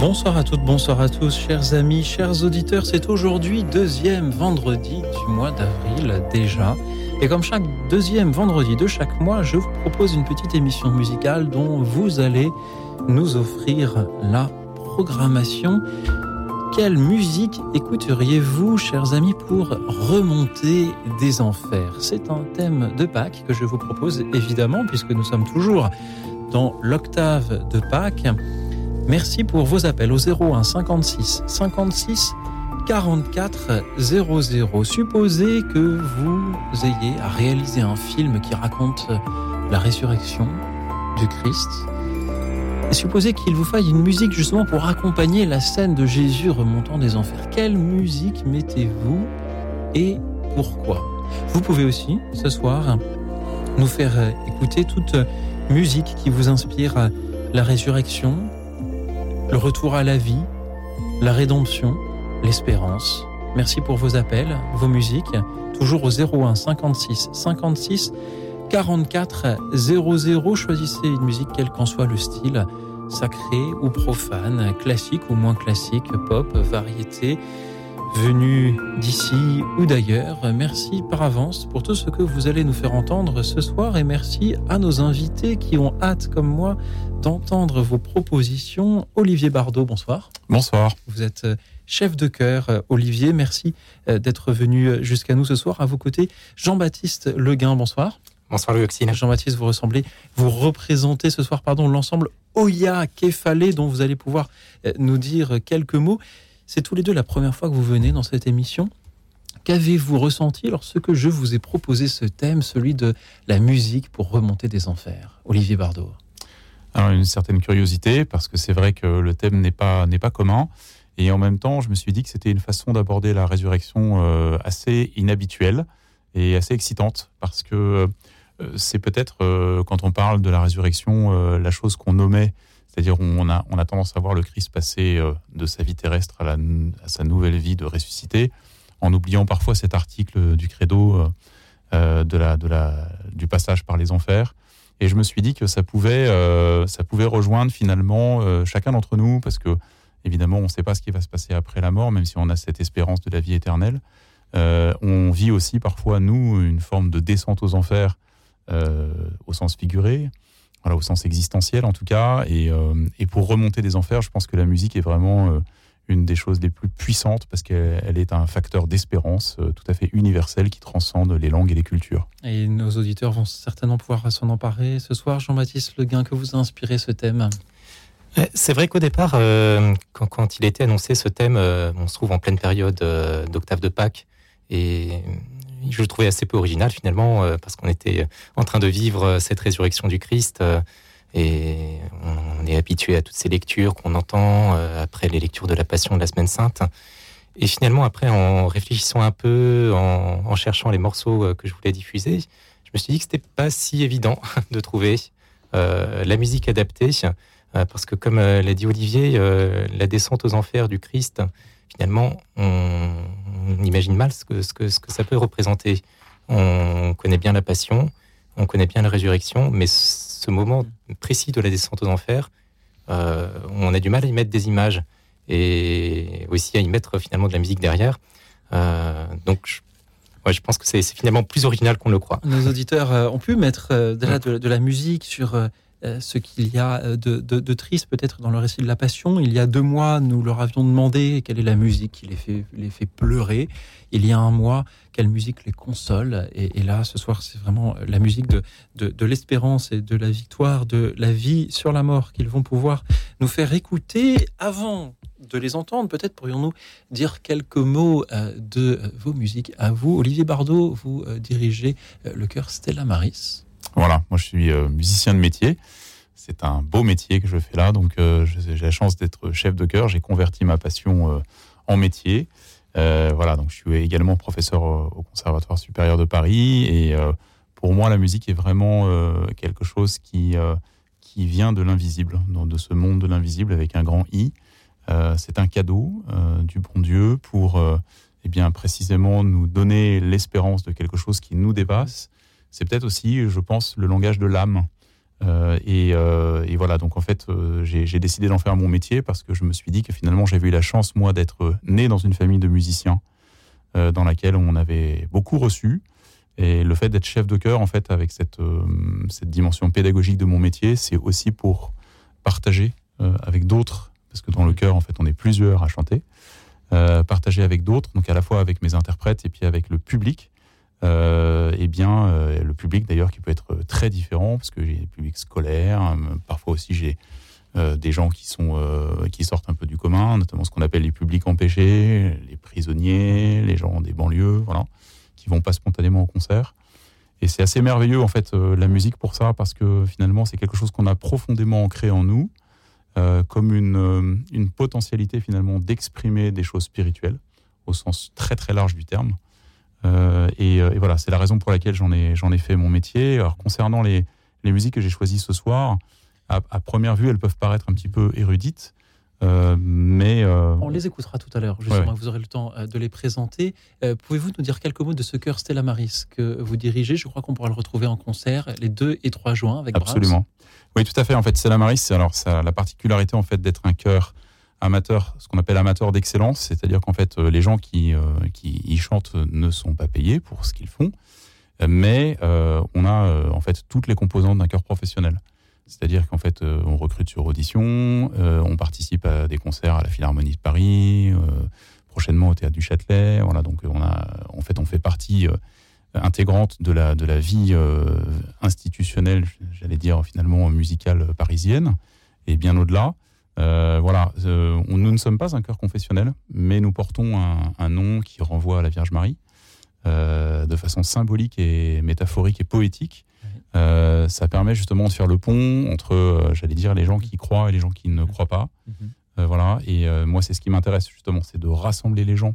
Bonsoir à toutes, bonsoir à tous, chers amis, chers auditeurs. C'est aujourd'hui deuxième vendredi du mois d'avril déjà. Et comme chaque deuxième vendredi de chaque mois, je vous propose une petite émission musicale dont vous allez nous offrir la programmation. Quelle musique écouteriez-vous, chers amis, pour remonter des enfers? C'est un thème de Pâques que je vous propose évidemment, puisque nous sommes toujours dans l'octave de Pâques. Merci pour vos appels au 01 56 56 44 00. Supposez que vous ayez à réaliser un film qui raconte la résurrection du Christ. Supposez qu'il vous faille une musique justement pour accompagner la scène de Jésus remontant des enfers. Quelle musique mettez-vous et pourquoi? Vous pouvez aussi, ce soir, nous faire écouter toute musique qui vous inspire la résurrection, le retour à la vie, la rédemption, l'espérance. Merci pour vos appels, vos musiques, toujours au 01 56 56 44 00. Choisissez une musique quel qu'en soit le style, sacré ou profane, classique ou moins classique, pop, variété, venu d'ici ou d'ailleurs. Merci par avance pour tout ce que vous allez nous faire entendre ce soir et merci à nos invités qui ont hâte, comme moi, d'entendre vos propositions. Olivier Bardot, bonsoir. Bonsoir. Vous êtes chef de chœur, Olivier. Merci d'être venu jusqu'à nous ce soir. À vos côtés, Jean-Baptiste Leguin, bonsoir. Bonsoir Louis. Jean-Baptiste, vous ressemblez, vous représentez ce soir, pardon, l'ensemble Oya Kefalé, dont vous allez pouvoir nous dire quelques mots. C'est tous les deux la première fois que vous venez dans cette émission. Qu'avez-vous ressenti lorsque je vous ai proposé ce thème, celui de la musique pour remonter des enfers? Olivier Bardot. Une certaine curiosité, parce que c'est vrai que le thème n'est pas, n'est pas commun. Et en même temps, je me suis dit que c'était une façon d'aborder la résurrection euh, assez inhabituelle et assez excitante, parce que euh, c'est peut-être, euh, quand on parle de la résurrection, la chose qu'on nommait c'est-à-dire on a, on a tendance à voir le Christ passer de sa vie terrestre à, à, sa nouvelle vie de ressuscité, en oubliant parfois cet article du credo de la, de la, du passage par les enfers. Et je me suis dit que ça pouvait, euh, ça pouvait rejoindre finalement euh, chacun d'entre nous, parce que évidemment on ne sait pas ce qui va se passer après la mort, même si on a cette espérance de la vie éternelle. Euh, on vit aussi parfois, nous, une forme de descente aux enfers au sens figuré voilà, au sens existentiel en tout cas. Et, pour remonter des enfers, je pense que la musique est vraiment une des choses les plus puissantes parce qu'elle est un facteur d'espérance euh, tout à fait universel qui transcende les langues et les cultures. Et nos auditeurs vont certainement pouvoir s'en emparer ce soir. Jean-Baptiste Leguin, que vous a inspiré ce thème? C'est vrai qu'au départ, euh, quand, quand, il a été annoncé ce thème, euh, on se trouve en pleine période euh, d'octave de Pâques et je le trouvais assez peu original finalement, parce qu'on était en train de vivre cette résurrection du Christ. Euh, et on est habitué à toutes ces lectures qu'on entend euh, après les lectures de la Passion de la Semaine Sainte. Et finalement, après, en réfléchissant un peu, en, cherchant les morceaux que je voulais diffuser, je me suis dit que c'était pas si évident de trouver euh, la musique adaptée, euh, parce que comme l'a dit Olivier, la descente aux enfers du Christ, finalement, on, on imagine mal ce que, ce, que, ce que ça peut représenter. On connaît bien la passion, on connaît bien la résurrection, mais ce moment précis de la descente aux enfers, euh, on a du mal à y mettre des images et aussi à y mettre finalement de la musique derrière. Euh, donc, je, ouais, je pense que c'est finalement plus original qu'on le croit. Nos auditeurs euh, ont pu mettre euh, de, de, la musique sur ce qu'il y a de, de, triste peut-être dans le récit de la Passion. Il y a deux mois, nous leur avions demandé quelle est la musique qui les fait, pleurer. Il y a un mois, quelle musique les console. Et, là, ce soir, c'est vraiment la musique de, de, l'espérance et de la victoire, de la vie sur la mort qu'ils vont pouvoir nous faire écouter avant de les entendre. Peut-être pourrions-nous dire quelques mots euh, de vos musiques à vous. Olivier Bardot, vous euh, dirigez euh, le chœur Stella Maris. Voilà, moi je suis euh, musicien de métier. C'est un beau métier que je fais là, donc euh, j'ai la chance d'être chef de chœur. J'ai converti ma passion euh, en métier. voilà, donc je suis également professeur au Conservatoire supérieur de Paris et pour moi, la musique est vraiment quelque chose qui, qui vient de l'invisible, de ce monde de l'invisible avec un grand I. c'est un cadeau du bon Dieu pour eh bien, précisément nous donner l'espérance de quelque chose qui nous dépasse. C'est peut-être aussi, je pense, le langage de l'âme. Euh, euh, et, voilà, donc en fait, euh, j'ai décidé d'en faire mon métier parce que je me suis dit que finalement, j'avais eu la chance, moi, d'être né dans une famille de musiciens dans laquelle on avait beaucoup reçu. Et le fait d'être chef de chœur, en fait, avec cette, cette dimension pédagogique de mon métier, c'est aussi pour partager avec d'autres, parce que dans le chœur, en fait, on est plusieurs à chanter. Partager avec d'autres, donc à la fois avec mes interprètes et puis avec le public. Euh, eh bien, euh, le public d'ailleurs qui peut être très différent parce que j'ai des publics scolaires, hein, parfois aussi j'ai des gens qui sont qui sortent un peu du commun, notamment ce qu'on appelle les publics empêchés, les prisonniers, les gens des banlieues, voilà, qui vont pas spontanément au concert. Et c'est assez merveilleux en fait la musique pour ça parce que finalement c'est quelque chose qu'on a profondément ancré en nous euh, comme une, euh, une, potentialité finalement d'exprimer des choses spirituelles au sens très très large du terme. Euh, et, voilà, c'est la raison pour laquelle j'en ai, j'en ai fait mon métier. Alors concernant les, les musiques que j'ai choisies ce soir, à, première vue, elles peuvent paraître un petit peu érudites. mais on les écoutera tout à l'heure. Justement, vous aurez le temps de les présenter. Pouvez-vous nous dire quelques mots de ce chœur Stella Maris que vous dirigez? Je crois qu'on pourra le retrouver en concert les 2 et 3 juin avec Absolument. Oui, tout à fait. En fait, c'est la Maris. Alors, ça a la particularité en fait d'être un chœur amateur, ce qu'on appelle amateur d'excellence, c'est-à-dire qu'en fait, euh, les gens qui, euh, qui y chantent ne sont pas payés pour ce qu'ils font, mais euh, on a en fait toutes les composantes d'un chœur professionnel. C'est-à-dire qu'en fait, on recrute sur audition, on participe à des concerts à la Philharmonie de Paris, prochainement au Théâtre du Châtelet. Voilà, donc on a, en fait, on fait partie intégrante de la, de la vie institutionnelle, j'allais dire finalement musicale parisienne, et bien au-delà. Euh, voilà, euh, nous ne sommes pas un chœur confessionnel, mais nous portons un, nom qui renvoie à la Vierge Marie de façon symbolique et métaphorique et poétique. ça permet justement de faire le pont entre, j'allais dire, les gens qui croient et les gens qui ne croient pas. Mhm. voilà, et moi, c'est ce qui m'intéresse justement, c'est de rassembler les gens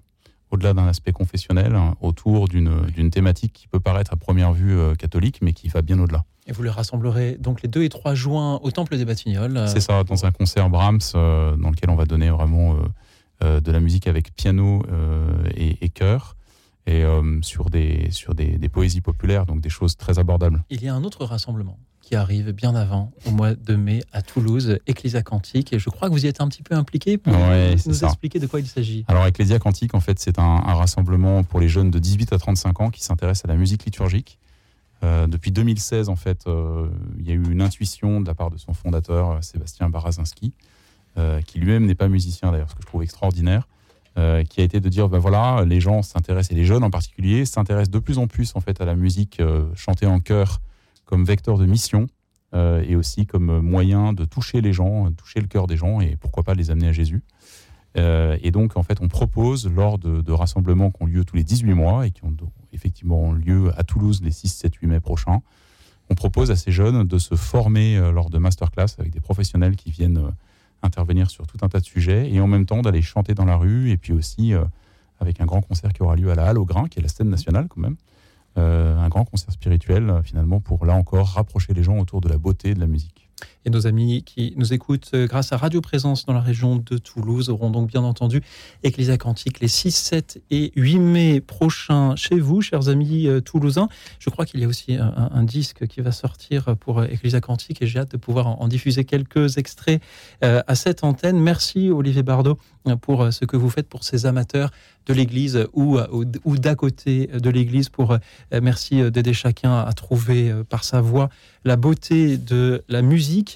au-delà d'un aspect confessionnel, hein, autour d'une thématique qui peut paraître à première vue euh, catholique, mais qui va bien au-delà. Et vous les rassemblerez donc les 2 et 3 juin au Temple des Batignolles. Euh, C'est ça, dans un concert Brahms, euh, dans lequel on va donner vraiment de la musique avec piano et, et chœur et sur, des, sur des, des, poésies populaires, donc des choses très abordables. Il y a un autre rassemblement qui arrive bien avant, au mois de mai, à Toulouse, Ecclesia Cantique. Et je crois que vous y êtes un petit peu impliqué pour nous expliquer de quoi il s'agit. Alors, Ecclesia Cantique, en fait, c'est un, rassemblement pour les jeunes de 18 à 35 ans qui s'intéressent à la musique liturgique. Euh, depuis 2016, en fait, euh, il y a eu une intuition de la part de son fondateur, euh, Sébastien Barazinski, qui lui-même n'est pas musicien d'ailleurs, ce que je trouve extraordinaire, qui a été de dire, ben voilà, les gens s'intéressent, et les jeunes en particulier, s'intéressent de plus en plus en fait à la musique chantée en chœur comme vecteur de mission et aussi comme moyen de toucher les gens, toucher le cœur des gens et pourquoi pas les amener à Jésus. Euh, et donc, en fait, on propose lors de, rassemblements qui ont lieu tous les 18 mois et qui ont effectivement lieu à Toulouse les 6, 7, 8 mai prochains, on propose à ces jeunes de se former euh, lors de masterclass avec des professionnels qui viennent intervenir sur tout un tas de sujets et en même temps d'aller chanter dans la rue et puis aussi avec un grand concert qui aura lieu à la Halle au Grain, qui est la scène nationale quand même, euh, un grand concert spirituel, euh, finalement, pour là encore rapprocher les gens autour de la beauté de la musique. Et nos amis qui nous écoutent euh, grâce à Radio Présence dans la région de Toulouse auront donc bien entendu Ecclesia Cantique les 6, 7 et 8 mai prochains chez vous, chers amis toulousains. Je crois qu'il y a aussi un, disque qui va sortir pour Ecclesia Cantique et j'ai hâte de pouvoir en, diffuser quelques extraits à cette antenne. Merci Olivier Bardot pour ce que vous faites pour ces amateurs de l'Église ou, ou, d'à côté de l'Église pour, euh, merci euh, d'aider chacun à trouver euh, par sa voix la beauté de la musique.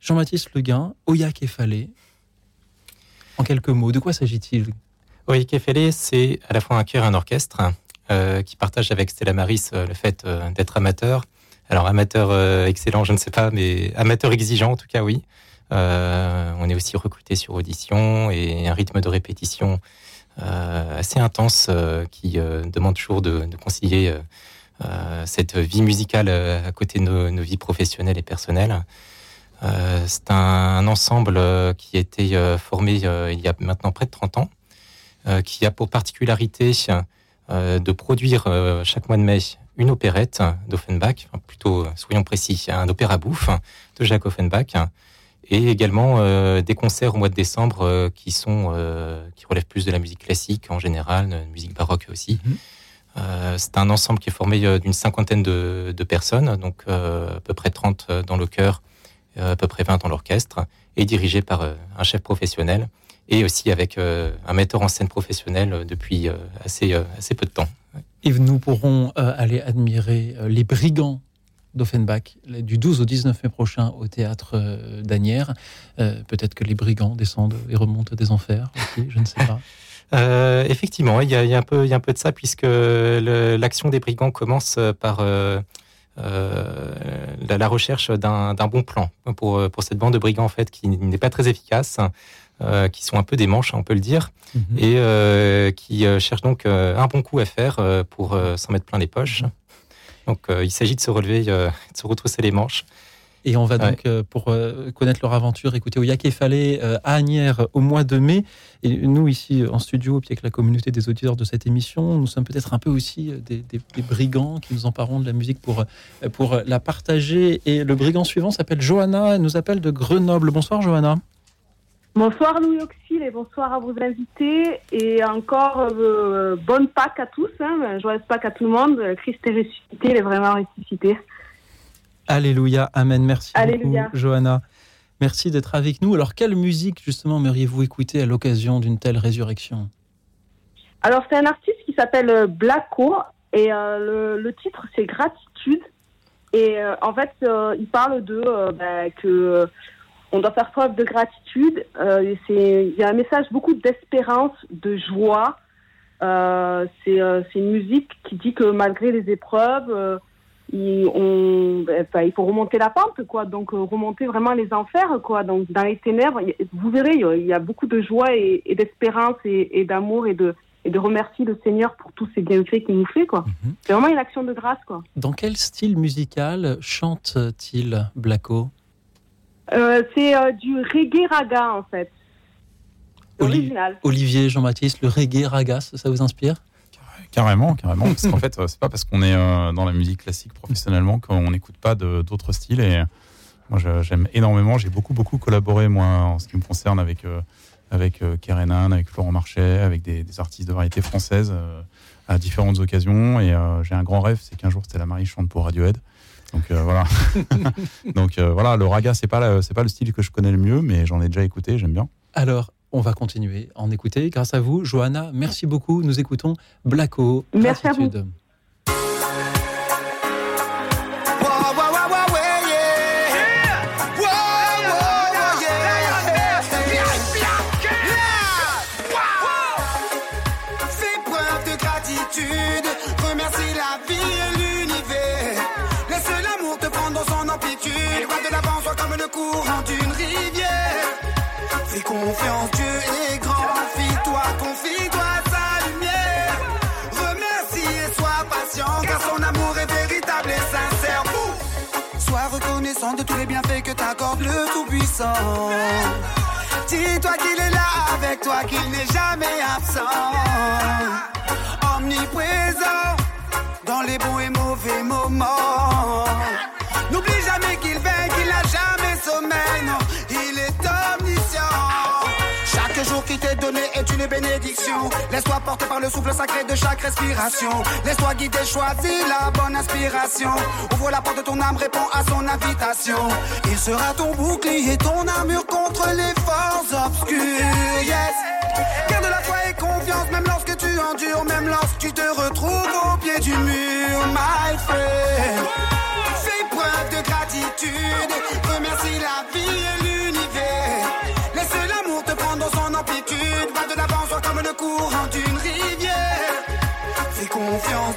Jean-Baptiste Leguin, Oya Kefalé, en quelques mots, de quoi s'agit-il? Oya Kefalé, c'est à la fois un chœur et un orchestre qui partage avec Stella Maris le fait d'être amateur. Alors amateur excellent, je ne sais pas, mais amateur exigeant en tout cas, oui. on est aussi recruté sur audition et un rythme de répétition euh, assez intense euh, qui euh, demande toujours de, concilier cette vie musicale à côté de nos, vies professionnelles et personnelles. C'est un, ensemble qui a été formé il y a maintenant près de 30 ans. qui a pour particularité de produire chaque mois de mai une opérette d'Offenbach, plutôt, soyons précis, un opéra bouffe de Jacques Offenbach, et également euh, des concerts au mois de décembre euh, qui sont euh, qui relèvent plus de la musique classique en général, de musique baroque aussi. Mhm. c'est un ensemble qui est formé d'une cinquantaine de, de, personnes, donc à peu près 30 dans le chœur, à peu près 20 dans l'orchestre, et dirigé par un chef professionnel et aussi avec un metteur en scène professionnel depuis assez, assez peu de temps. Et nous pourrons aller admirer les brigands d'Offenbach du 12 au 19 mai prochain au théâtre euh, d'Anières. Euh, peut-être que les brigands descendent et remontent des enfers je ne sais pas. Euh, effectivement, il y, a, un peu, il y a un peu de ça puisque l'action des brigands commence par la, recherche d'un bon plan pour, pour cette bande de brigands en fait qui n'est pas très efficace. qui sont un peu des manches, on peut le dire, mhm. et qui cherchent donc un bon coup à faire pour s'en mettre plein les poches. Donc euh, il s'agit de se relever, euh, de se retrousser les manches. Et on va donc, euh, pour connaître leur aventure, écouter Oyak Fallé à Agnières au mois de mai. Et nous, ici, en studio, puis avec la communauté des auditeurs de cette émission, nous sommes peut-être un peu aussi des, brigands qui nous emparons de la musique pour, pour la partager. Et le brigand suivant s'appelle Johanna, elle nous appelle de Grenoble. Bonsoir, Johanna. Bonsoir Louis Auxil et bonsoir à vos invités et encore euh, bonne Pâques à tous, hein, joyeuse Pâques à tout le monde. Christ est ressuscité, il est vraiment ressuscité. Alléluia, Amen. Merci beaucoup, Johanna. Merci d'être avec nous. Alors, quelle musique justement aimeriez-vous écouter à l'occasion d'une telle résurrection? Alors, c'est un artiste qui s'appelle euh, Blacko et euh, le, titre c'est Gratitude. Et en fait, il parle de bah, que on doit faire preuve de gratitude. Euh, il y a un message beaucoup d'espérance, de joie. Euh, euh, c'est une musique qui dit que malgré les épreuves, il, on, il faut remonter la pente, quoi. Donc remonter vraiment les enfers, quoi. Donc dans les ténèbres, vous verrez, il y a beaucoup de joie et, d'espérance et, d'amour et de et de remercier le Seigneur pour tous ces bienfaits qu'il nous fait, quoi. Mhm. C'est vraiment une action de grâce, quoi. Dans quel style musical chante-t-il Blacko? Euh, c'est euh, du reggae raga en fait. Original. Olivier, Jean-Baptiste, le reggae raga, ça vous inspire? Carrément, carrément. Parce qu'en fait, c'est pas parce qu'on est euh, dans la musique classique professionnellement qu'on n'écoute pas d'autres styles. Et moi, j'aime énormément. J'ai beaucoup, beaucoup collaboré, moi, en ce qui me concerne, avec, avec Kerenan, avec Florent Marchais, avec des, artistes de variété française à différentes occasions. Et j'ai un grand rêve, c'est qu'un jour, c'était la Marie chante pour Radiohead. Donc euh, voilà. Donc euh, voilà, le raga, c'est pas c'est pas le style que je connais le mieux, mais j'en ai déjà écouté, j'aime bien. Alors, on va continuer à en écouter. Grâce à vous, Johanna, merci beaucoup. Nous écoutons Blacko. Merci à vous. courant d'une rivière. Fais confiance, que t'accorde le Tout-Puissant. Dis-toi qu'il est là avec toi, qu'il n'est jamais absent. Omniprésent dans les bons et mauvais moments. N'oublie jamais qu'il veille, qu'il n'a jamais sommeil, donné est une bénédiction. Laisse-toi porter par le souffle sacré de chaque respiration. Laisse-toi guider, choisis la bonne inspiration. Ouvre la porte de ton âme, réponds à son invitation. Il sera ton bouclier, ton armure contre les forces obscures. Yes. Garde la foi et confiance, même lorsque tu endures, même lorsque tu te retrouves au pied du mur, my friend. Fais preuve de gratitude, remercie la vie et l'univers. Courant d'une rivière. Fais confiance,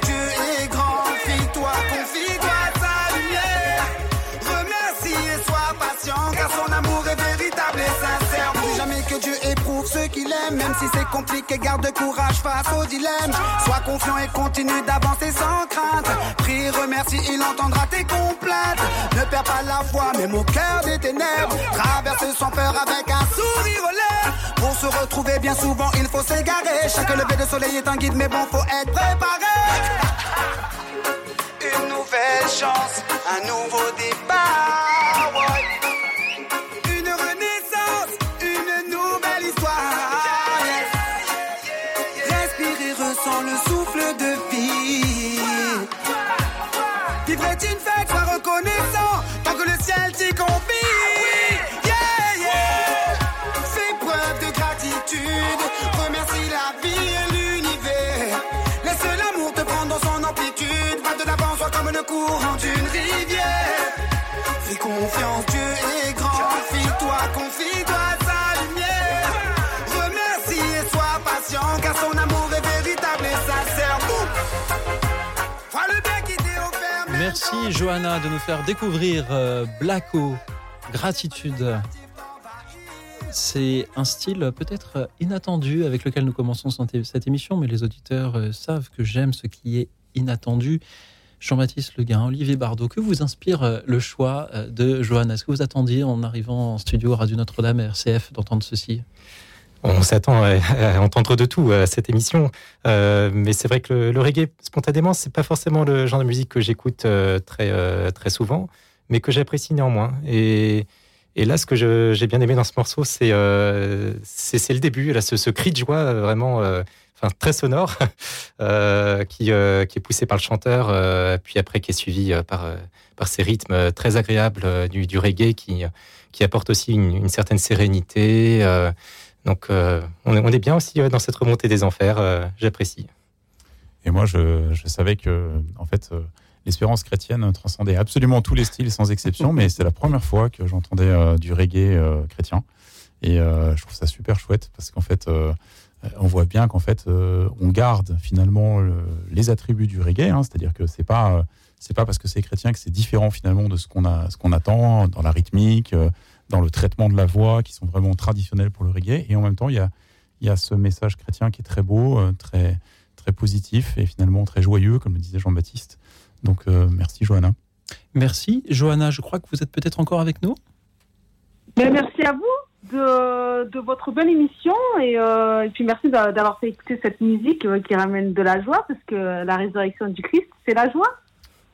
Si c'est compliqué, garde courage face au dilemme. Sois confiant et continue d'avancer sans crainte. Prie, remercie, il entendra tes complaintes. Ne perds pas la foi, même au cœur des ténèbres. Traverse sans peur avec un sourire aux lèvres. Pour se retrouver bien souvent, il faut s'égarer. Chaque lever de soleil est un guide, mais bon, faut être préparé. Une nouvelle chance, un nouveau départ. Reconnaissant tant que le ciel t'y confie. Yeah, yeah. Fais preuve de gratitude, remercie la vie et l'univers. Laisse l'amour te prendre dans son amplitude. Va de l'avant, sois comme le courant d'une rivière. Fais confiance, Merci Johanna de nous faire découvrir euh, Blacko, Gratitude. C'est un style peut-être inattendu avec lequel nous commençons cette émission, mais les auditeurs euh, savent que j'aime ce qui est inattendu. Jean-Baptiste Leguin, Olivier Bardot, que vous inspire euh, le choix de Johanna? Est-ce que vous attendiez en arrivant en studio Radio Notre-Dame RCF d'entendre ceci? On s'attend à, entendre de tout à cette émission, Euh, mais c'est vrai que le, le reggae, spontanément, c'est pas forcément le genre de musique que j'écoute euh, très euh, très souvent, mais que j'apprécie néanmoins. Et, et là, ce que j'ai bien aimé dans ce morceau, c'est euh, c'est c'est le début, là, ce, ce cri de joie euh, vraiment, euh, enfin très sonore, qui qui est poussé par le chanteur, puis après qui est suivi par par ces rythmes très agréables du, du reggae qui qui apporte aussi une, une certaine sérénité. Donc, euh, on, est, bien aussi dans cette remontée des enfers. euh, J'apprécie. Et moi, je, savais que, en fait, euh, l'espérance chrétienne transcendait absolument tous les styles sans exception, mais c'est la première fois que j'entendais du reggae chrétien. Et je trouve ça super chouette parce qu'en fait, on voit bien qu'en fait, on garde finalement le- les attributs du reggae, hein, c'est-à-dire que c'est pas pas parce que c'est chrétien que c'est différent finalement de ce qu'on ce qu'on attend dans la rythmique, dans le traitement de la voix, qui sont vraiment traditionnels pour le reggae. Et en même temps, il y a il y a ce message chrétien qui est très beau, euh, très très positif et finalement très joyeux, comme le disait Jean-Baptiste. Donc euh, merci Johanna. Merci. Johanna, je crois que vous êtes peut-être encore avec nous Mais merci à vous de, de votre bonne émission et, euh, et puis merci d'a- d'avoir fait écouter cette musique qui ramène de la joie parce que la résurrection du Christ, c'est la joie,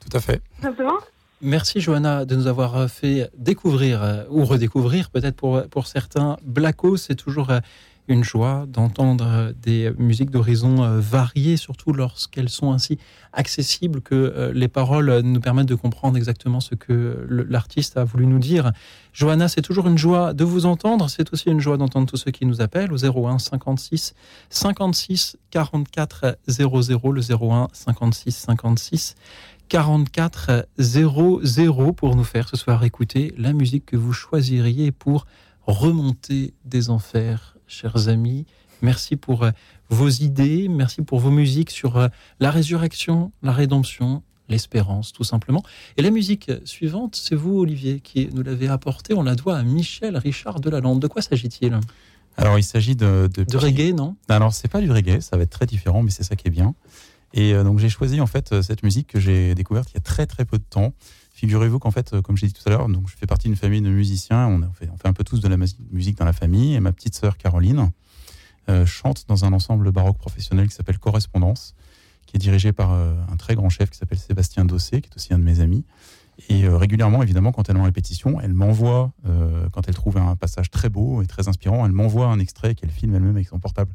Tout à fait. tout simplement. Merci Johanna de nous avoir euh, fait découvrir euh, ou redécouvrir peut-être pour, pour certains Blacko. C'est toujours euh, une joie d'entendre des musiques d'horizons variés, surtout lorsqu'elles sont ainsi accessibles que les paroles nous permettent de comprendre exactement ce que l'artiste a voulu nous dire. Johanna, c'est toujours une joie de vous entendre. C'est aussi une joie d'entendre tous ceux qui nous appellent au 01 56 56 44 00, le 01 56 56 44 00 pour nous faire ce soir écouter la musique que vous choisiriez pour remonter des enfers, chers amis. Merci pour euh, vos idées, merci pour vos musiques sur euh, la résurrection, la rédemption, l'espérance, tout simplement. Et la musique suivante, c'est vous, Olivier, qui nous l'avez apportée. On la doit à Michel Richard Delalande. De quoi s'agit-il? Alors il s'agit de de, De reggae, non? Alors c'est pas du reggae, ça va être très différent, mais c'est ça qui est bien. Et euh, donc j'ai choisi en fait euh, cette musique que j'ai découverte il y a très très peu de temps. Figurez-vous qu'en fait, euh, comme j'ai dit tout à l'heure, donc je fais partie d'une famille de musiciens. On, fait, un peu tous de la mus- musique dans la famille. Et ma petite sœur Caroline chante dans un ensemble baroque professionnel qui s'appelle Correspondance, qui est dirigé par un très grand chef qui s'appelle Sébastien Dossé, qui est aussi un de mes amis. Et régulièrement, évidemment, quand elle est en répétition, elle m'envoie, quand elle trouve un passage très beau et très inspirant, elle m'envoie un extrait qu'elle filme elle-même avec son portable.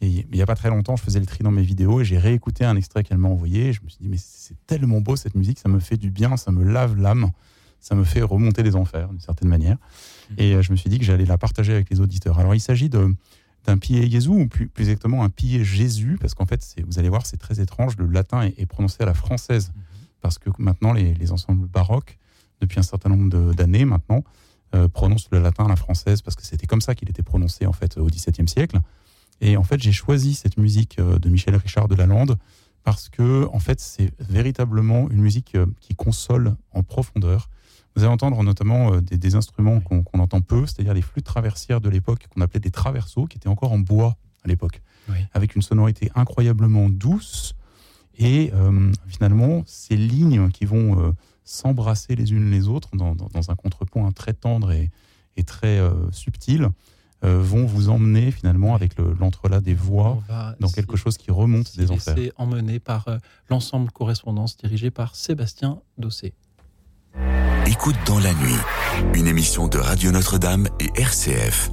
Et il n'y a pas très longtemps, je faisais le tri dans mes vidéos et j'ai réécouté un extrait qu'elle m'a envoyé. Et je me suis dit, mais c'est tellement beau cette musique, ça me fait du bien, ça me lave l'âme, ça me fait remonter les enfers d'une certaine manière. Et euh, je me suis dit que j'allais la partager avec les auditeurs. Alors il s'agit de- d'un pied Jésus, ou plus, plus exactement un pied Jésus, parce qu'en fait, vous allez voir, c'est très étrange, le latin est, est prononcé à la française, parce que maintenant, les, les ensembles baroques, depuis un certain nombre d'années maintenant, euh, prononcent le latin à la française, parce que c'était comme ça qu'il était prononcé en fait au XVIIe siècle. Et en fait, j'ai choisi cette musique euh, de Michel Richard de Lalande parce que, en fait, c'est véritablement une musique euh, qui console en profondeur. Vous allez entendre notamment euh, des, des instruments qu'on entend peu, c'est-à-dire les flûtes traversières de l'époque qu'on appelait des traverseaux, qui étaient encore en bois à l'époque, avec une sonorité incroyablement douce. Et finalement, ces lignes qui vont s'embrasser les unes les autres dans, un contrepoint très tendre et, très subtil, vont vous emmener finalement avec l'entrelac des voix dans quelque chose qui remonte des enfers. C'est emmené par l'ensemble correspondance dirigé par Sébastien Dossé. Écoute dans la nuit, une émission de Radio Notre-Dame et RCF.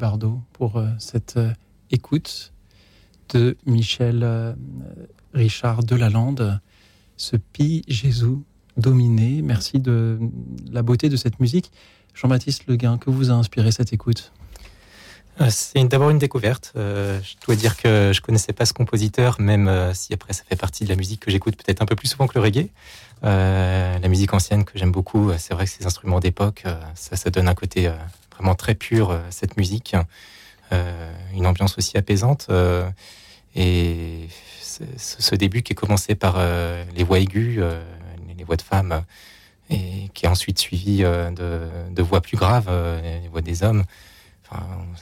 Bardot pour euh, cette euh, écoute de Michel euh, Richard Delalande, ce Pi Jésus dominé. Merci de la beauté de cette musique. Jean-Baptiste Leguin, que vous a inspiré cette écoute? C'est d'abord une découverte. je dois dire que je connaissais pas ce compositeur, même si après ça fait partie de la musique que j'écoute peut-être un peu plus souvent que le reggae. la musique ancienne que j'aime beaucoup, c'est vrai que ces instruments d'époque, ça, ça donne un côté vraiment très pure, euh, cette musique. Euh, une ambiance aussi apaisante. Euh, et ce début qui est commencé par les voix aiguës, les voix de femmes, et qui est ensuite suivi de, voix plus graves, les voix des hommes.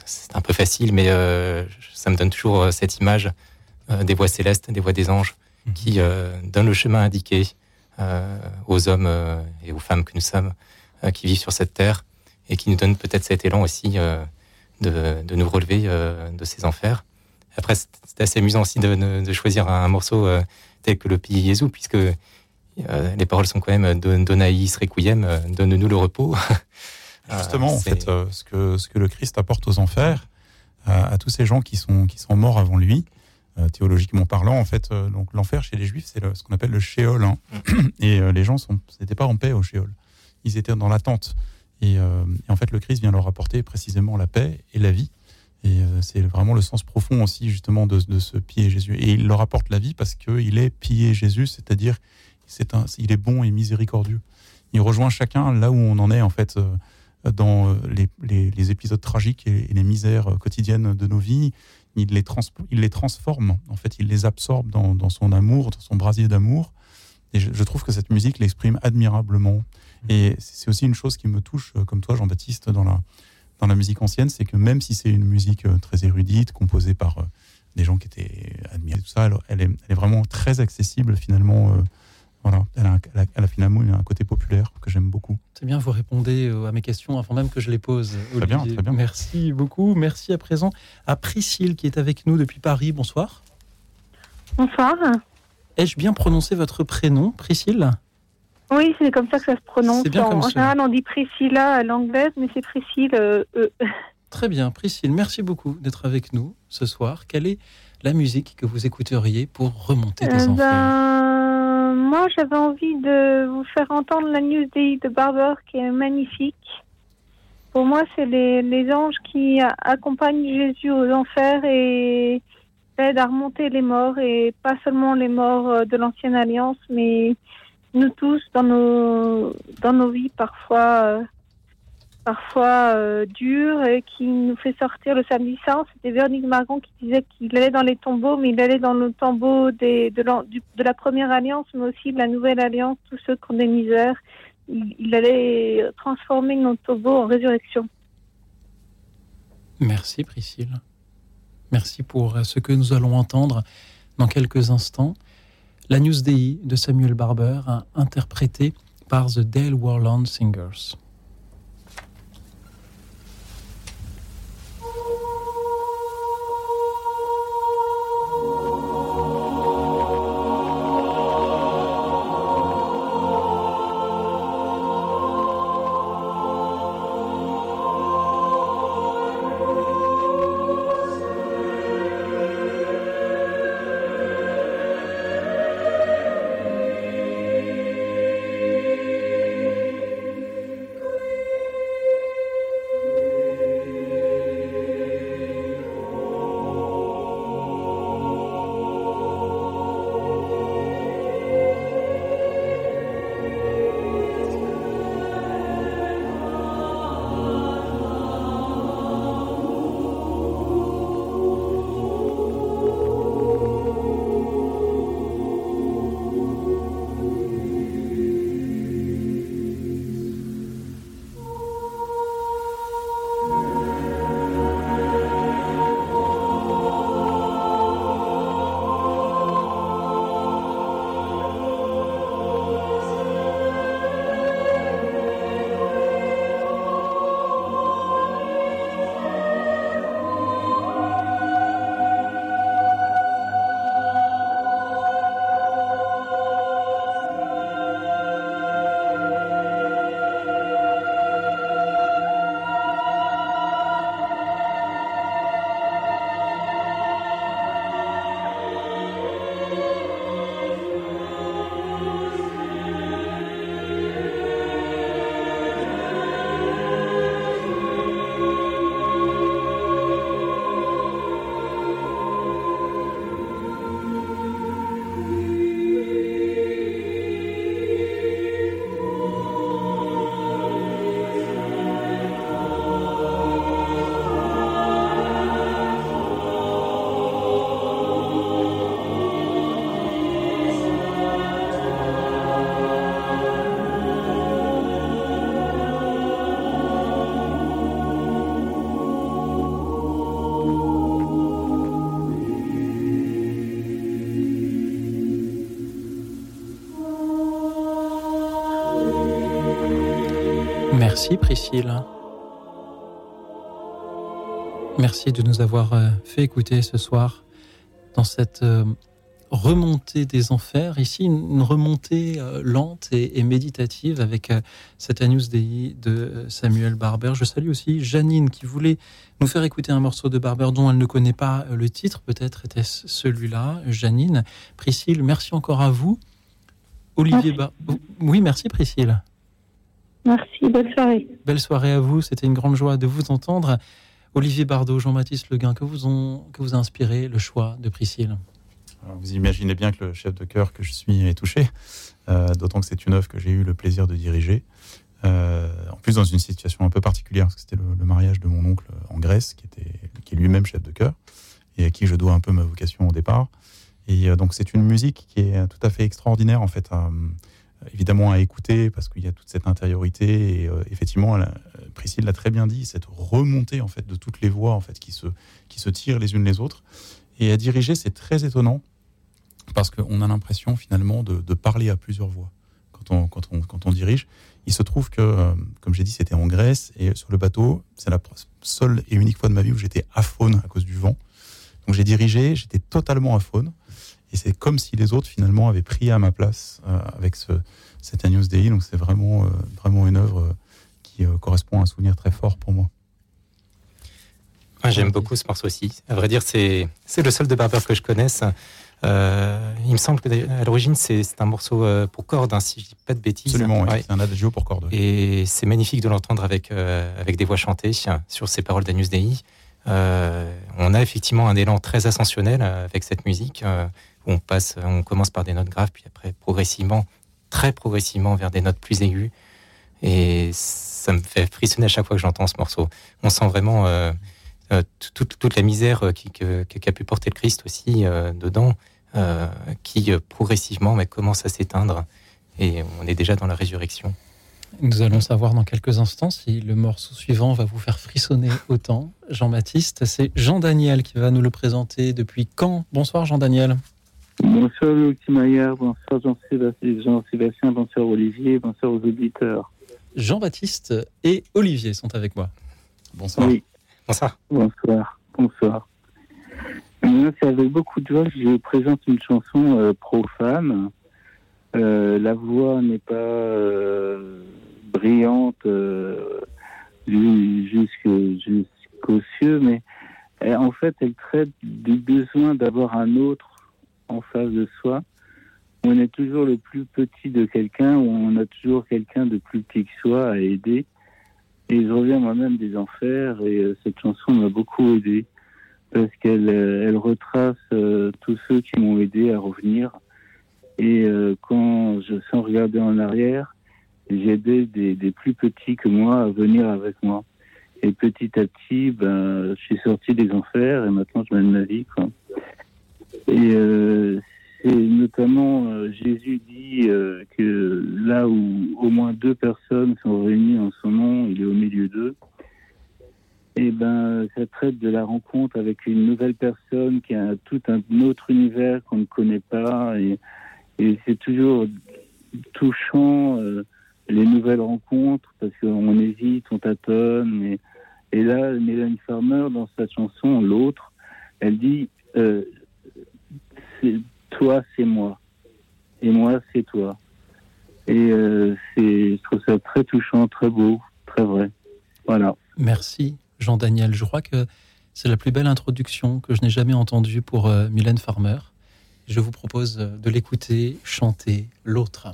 c'est un peu facile, mais ça me donne toujours cette image des voix célestes, des voix des anges, mhm. qui donne le chemin indiqué aux hommes et aux femmes que nous sommes qui vivent sur cette terre et qui nous donne peut-être cet élan aussi de, de, nous relever de ces enfers. Après, c'est assez amusant aussi de, de choisir un, morceau tel que le Pays Jésus, puisque les paroles sont quand même Donaïs Requiem, donne-nous le repos. Justement, en fait, ce, que, ce que le Christ apporte aux enfers, à, tous ces gens qui sont, qui sont morts avant lui, euh, théologiquement parlant, en fait, euh, donc l'enfer chez les Juifs, c'est ce qu'on appelle le Sheol. Hein. Mm. Et euh, les gens n'étaient pas en paix au Sheol. Ils étaient dans l'attente. Et, et, en fait, le Christ vient leur apporter précisément la paix et la vie. Et c'est vraiment le sens profond aussi, justement, de, ce piller Jésus. Et il leur apporte la vie parce qu'il est piller Jésus, c'est-à-dire c'est il est bon et miséricordieux. Il rejoint chacun là où on en est, en fait dans euh, les, épisodes tragiques et, les misères quotidiennes de nos vies. Il les, il les transforme, en fait, il les absorbe dans, son amour, dans son brasier d'amour. Et je, trouve que cette musique l'exprime admirablement. Et c'est aussi une chose qui me touche, euh, comme toi, Jean-Baptiste, dans la, dans la musique ancienne, c'est que même si c'est une musique euh, très érudite, composée par des gens qui étaient admirés, tout ça, elle, est, elle est, vraiment très accessible finalement voilà, elle a, finalement un côté populaire que j'aime beaucoup. C'est bien, vous répondez euh, à mes questions avant même que je les pose. Très bien, très bien. Merci beaucoup. Merci à présent à Priscille qui est avec nous depuis Paris. Bonsoir. Bonsoir. Ai-je bien prononcé votre prénom, Priscille? Oui, c'est comme ça que ça se prononce. Bien en, en général, on dit Priscilla à l'anglaise, mais c'est Priscille. Euh, e. Très bien, Priscille, merci beaucoup d'être avec nous ce soir. Quelle est la musique que vous écouteriez pour remonter des euh, enfants ben, moi, j'avais envie de vous faire entendre la News Day de Barber qui est magnifique. Pour moi, c'est les, anges qui accompagnent Jésus aux enfers et aident à remonter les morts, et pas seulement les morts euh, de l'Ancienne Alliance, mais nous tous dans nos, dans nos vies parfois. Euh, parfois euh, dur et qui nous fait sortir le samedi saint. C'était Véronique Margon qui disait qu'il allait dans les tombeaux, mais il allait dans le tombeau des, de, de, la première alliance, mais aussi de la nouvelle alliance, tous ceux qui ont des misères. Il, allait transformer nos tombeaux en résurrection. Merci Priscille. Merci pour ce que nous allons entendre dans quelques instants. La News de Samuel Barber, interprétée par The Dale Warland Singers. Merci Priscille. Merci de nous avoir euh, fait écouter ce soir dans cette euh, remontée des enfers. Ici, une remontée euh, lente et, méditative avec cet Agnus Dei de Samuel Barber. Je salue aussi Janine qui voulait nous faire écouter un morceau de Barber dont elle ne connaît pas le titre. Peut-être était-ce celui-là. Janine, Priscille, merci encore à vous. Olivier Bar... Oui, merci Priscille. Merci, belle soirée. Belle soirée à vous, c'était une grande joie de vous entendre. Olivier Bardot, Jean-Baptiste Leguin, que vous, ont, que vous a inspiré le choix de Priscille? Vous imaginez bien que le chef de chœur que je suis est touché, euh, d'autant que c'est une œuvre que j'ai eu le plaisir de diriger. Euh, en plus, dans une situation un peu particulière, parce que c'était le, mariage de mon oncle en Grèce, qui, était, qui est lui-même chef de chœur, et à qui je dois un peu ma vocation au départ. Et euh, donc, c'est une musique qui est tout à fait extraordinaire, en fait, à, évidemment à écouter parce qu'il y a toute cette intériorité. Et euh, effectivement Priscille l'a très bien dit cette remontée en fait de toutes les voix en fait qui se qui se tirent les unes les autres. Et à diriger c'est très étonnant parce qu'on a l'impression finalement de, parler à plusieurs voix. Quand on, quand on, quand on dirige il se trouve que euh, comme j'ai dit c'était en Grèce et sur le bateau c'est la seule et unique fois de ma vie où j'étais aphone à cause du vent. Donc j'ai dirigé j'étais totalement aphone et c'est comme si les autres finalement avaient pris à ma place euh, avec ce, cet Agnus Dei. Donc c'est vraiment, euh, vraiment une œuvre euh, qui correspond à un souvenir très fort pour moi. J'aime beaucoup ce morceau aussi. À vrai dire, c'est le seul de Barber que je connaisse. il me semble qu'à l'origine, c'est un morceau pour cordes, hein, si je dis pas de bêtises. Absolument, c'est un adagio pour cordes. Et c'est magnifique de l'entendre avec, avec des voix chantées sur ces paroles d'Agnus Dei. on a effectivement un élan très ascensionnel avec cette musique on passe, on commence par des notes graves, puis après progressivement, très progressivement vers des notes plus aiguës. Et ça me fait frissonner à chaque fois que j'entends ce morceau. On sent vraiment euh, euh, toute, la misère qu'a pu porter le Christ aussi euh, dedans, qui progressivement mais commence à s'éteindre. Et on est déjà dans la résurrection. Nous allons savoir dans quelques instants si le morceau suivant va vous faire frissonner autant. Jean-Baptiste, c'est Jean-Daniel qui va nous le présenter depuis quand? Bonsoir Jean-Daniel. Bonsoir Luc Maillard, bonsoir Jean-Sébastien, bonsoir Olivier, bonsoir aux auditeurs. Jean-Baptiste et Olivier sont avec moi. Bonsoir. Oui. Bonsoir. Bonsoir. Bonsoir. C'est avec beaucoup de joie que je présente une chanson euh, profane. Euh, la voix n'est pas euh, brillante jusqu'aux cieux, mais en fait, elle traite du besoin d'avoir un autre en face de soi. On est toujours le plus petit de quelqu'un on a toujours quelqu'un de plus petit que soi à aider. Et je reviens moi-même des enfers et euh, cette chanson m'a beaucoup aidé parce qu'elle euh, elle retrace euh, tous ceux qui m'ont aidé à revenir. Et quand je sens regarder en arrière, j'ai aidé des, plus petits que moi à venir avec moi. Et petit à petit, ben, je suis sorti des enfers et maintenant je mène ma vie. Et euh, c'est notamment euh, Jésus dit euh, que là où au moins deux personnes sont réunies en son nom, il est au milieu d'eux. Et ben, ça traite de la rencontre avec une nouvelle personne qui a tout un autre univers qu'on ne connaît pas. Et, c'est toujours touchant les nouvelles rencontres parce qu'on hésite, on tâtonne. Et, et là, Mélanie Farmer, dans sa chanson L'autre, elle dit toi, c'est moi. Et moi, c'est toi. Et euh, je trouve ça très touchant, très beau, très vrai. Voilà. Merci, Jean-Daniel. Je crois que c'est la plus belle introduction que je n'ai jamais entendue pour euh, Mylène Farmer. Je vous propose de l'écouter chanter l'autre.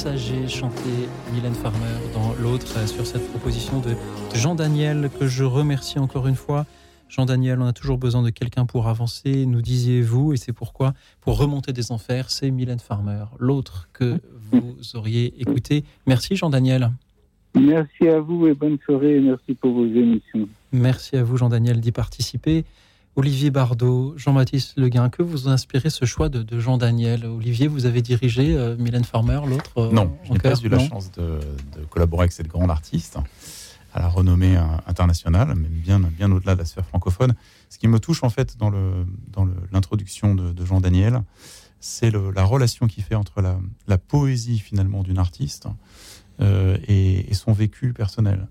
Messager chanté Mylène Farmer dans l'autre euh, sur cette proposition de Jean Daniel que je remercie encore une fois. Jean Daniel, on a toujours besoin de quelqu'un pour avancer, nous disiez-vous, et c'est pourquoi, pour remonter des enfers, c'est Mylène Farmer, l'autre que vous auriez écouté. Merci Jean Daniel. Merci à vous et bonne soirée et merci pour vos émissions. Merci à vous Jean Daniel d'y participer. Olivier Bardot, Jean-Baptiste Leguin, que vous inspirez ce choix de, Jean Daniel? Olivier, vous avez dirigé euh, Mylène Farmer, l'autre euh, Non, je n'ai pas eu la chance de, collaborer avec cette grande artiste à la renommée euh, internationale, mais bien, bien au-delà de la sphère francophone. Ce qui me touche en fait dans l'introduction de, de, Jean Daniel, c'est la relation qu'il fait entre la, poésie finalement d'une artiste et, et, son vécu personnel.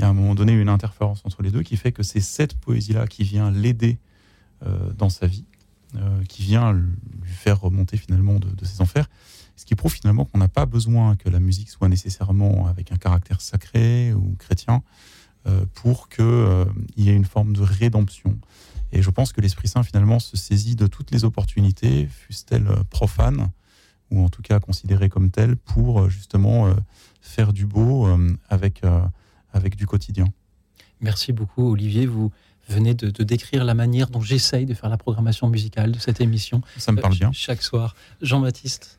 Il y a à un moment donné une interférence entre les deux qui fait que c'est cette poésie-là qui vient l'aider euh, dans sa vie, euh, qui vient lui faire remonter finalement de, ses enfers. Ce qui prouve finalement qu'on n'a pas besoin que la musique soit nécessairement avec un caractère sacré ou chrétien euh, pour qu'il y ait une forme de rédemption. Et je pense que l'Esprit Saint finalement se saisit de toutes les opportunités, fussent-elles profanes ou en tout cas considérées comme telles, pour justement faire du beau avec, avec du quotidien. Merci beaucoup Olivier. Vous venez de, décrire la manière dont j'essaye de faire la programmation musicale de cette émission. Ça me parle bien. Chaque soir. Jean-Baptiste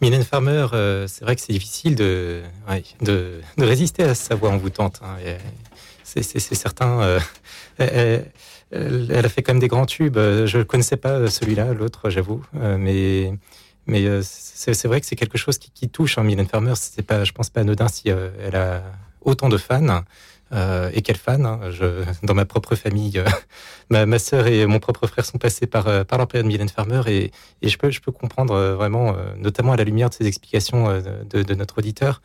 Mylène Farmer, euh, c'est vrai que c'est difficile de, de, résister à sa voix envoûtante. Hein. C'est certain. Euh, elle, a fait quand même des grands tubes. Je ne connaissais pas celui-là, l'autre, j'avoue. Euh, mais mais c'est vrai que c'est quelque chose qui, touche hein, Mylène Farmer. C'est pas, je pense pas anodin si elle a autant de fans. Euh, et quel fan hein. je, Dans ma propre famille, euh, ma, ma sœur et mon propre frère sont passés par, euh, par l'empire de Mylène Farmer et, et, je, peux, je peux comprendre vraiment, notamment à la lumière de ces explications de, de, notre auditeur,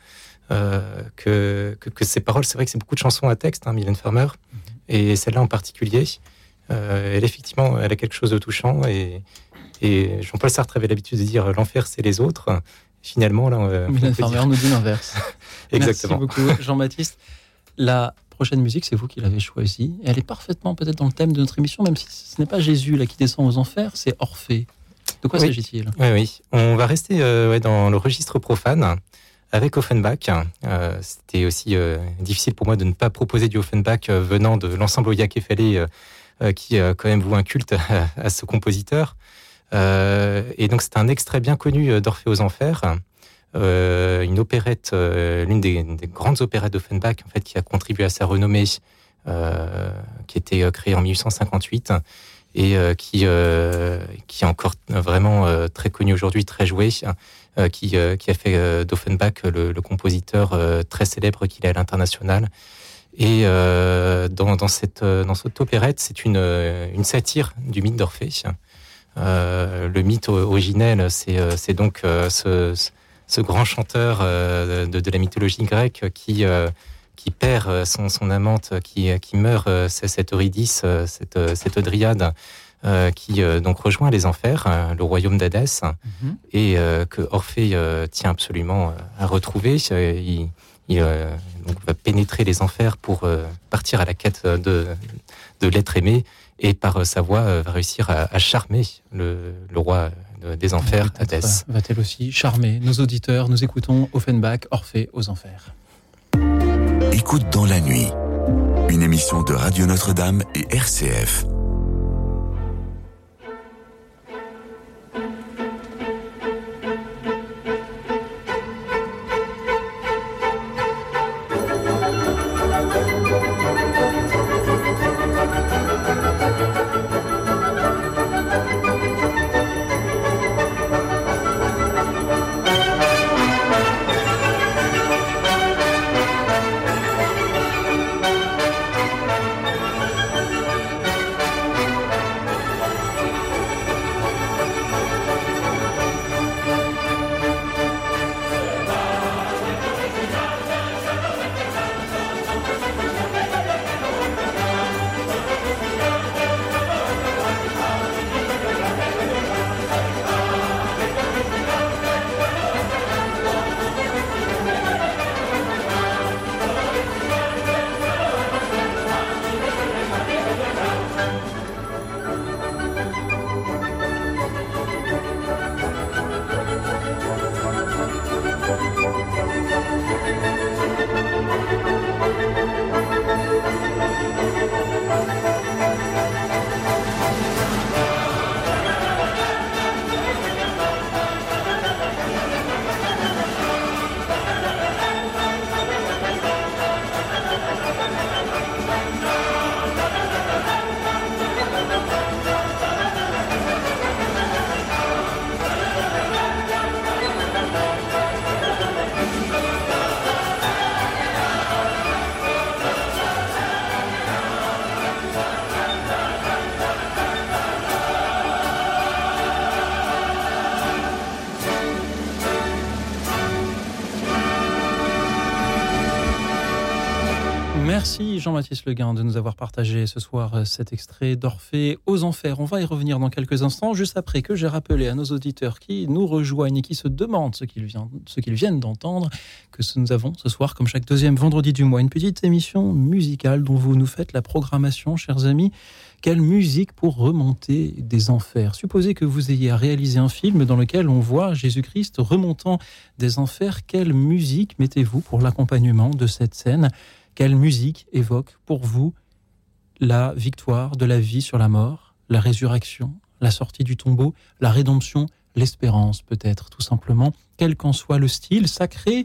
que, que, ces paroles, c'est vrai que c'est beaucoup de chansons à texte, hein, Mylène Farmer, mhm. et celle-là en particulier, elle effectivement, elle a quelque chose de touchant et, et Jean-Paul Sartre avait l'habitude de dire l'enfer, c'est les autres. Finalement, là, on, Mylène Farmer nous dit l'inverse. Exactement. Merci beaucoup, Jean-Baptiste. La prochaine musique, c'est vous qui l'avez choisie. elle est parfaitement peut-être dans le thème de notre émission, même si ce n'est pas Jésus là qui descend aux enfers, c'est Orphée. De quoi s'agit-il? Oui, oui. On va rester euh, dans le registre profane avec Offenbach. Euh, C'était aussi euh, difficile pour moi de ne pas proposer du Offenbach venant de l'ensemble Oya Kefale, qui a quand même voue un culte à, ce compositeur. Et donc c'est un extrait bien connu d'Orphée aux Enfers. une opérette, l'une des, des, grandes opérettes d'Offenbach, en fait, qui a contribué à sa renommée, qui était créée en 1858 et euh, qui, euh, qui est encore vraiment euh, très connu aujourd'hui, très joué, qui, qui a fait d'Offenbach le, le, compositeur très célèbre qu'il est à l'international. Et dans, dans, cette, dans cette opérette, c'est une, une satire du mythe d'Orphée. Le mythe originel, c'est donc ce, ce, grand chanteur de, de, la mythologie grecque qui, qui perd euh, son, son amante, qui, qui meurt, euh, c'est cette Eurydice, euh, cette, cette dryade, qui donc rejoint les enfers, le royaume d'Hadès, mhm. et que Orphée tient absolument à retrouver. Il, il donc, va pénétrer les enfers pour partir à la quête de, de l'être aimé, et par sa voix va réussir à, à charmer le, le, roi des enfers, Hadès. Va-t-elle aussi charmer nos auditeurs Nous écoutons Offenbach, Orphée aux enfers. Écoute dans la nuit, une émission de Radio Notre-Dame et RCF. Jean-Baptiste Leguin de nous avoir partagé ce soir euh, cet extrait d'Orphée aux Enfers. On va y revenir dans quelques instants, juste après que j'ai rappelé à nos auditeurs qui nous rejoignent et qui se demandent ce qu'ils viennent, viennent d'entendre, que nous avons ce soir, comme chaque deuxième vendredi du mois, une petite émission musicale dont vous nous faites la programmation, chers amis. Quelle musique pour remonter des enfers? Supposez que vous ayez à réaliser un film dans lequel on voit Jésus-Christ remontant des enfers. Quelle musique mettez-vous pour l'accompagnement de cette scène? Quelle musique évoque pour vous la victoire de la vie sur la mort, la résurrection, la sortie du tombeau, la rédemption, l'espérance peut-être tout simplement, quel qu'en soit le style, sacré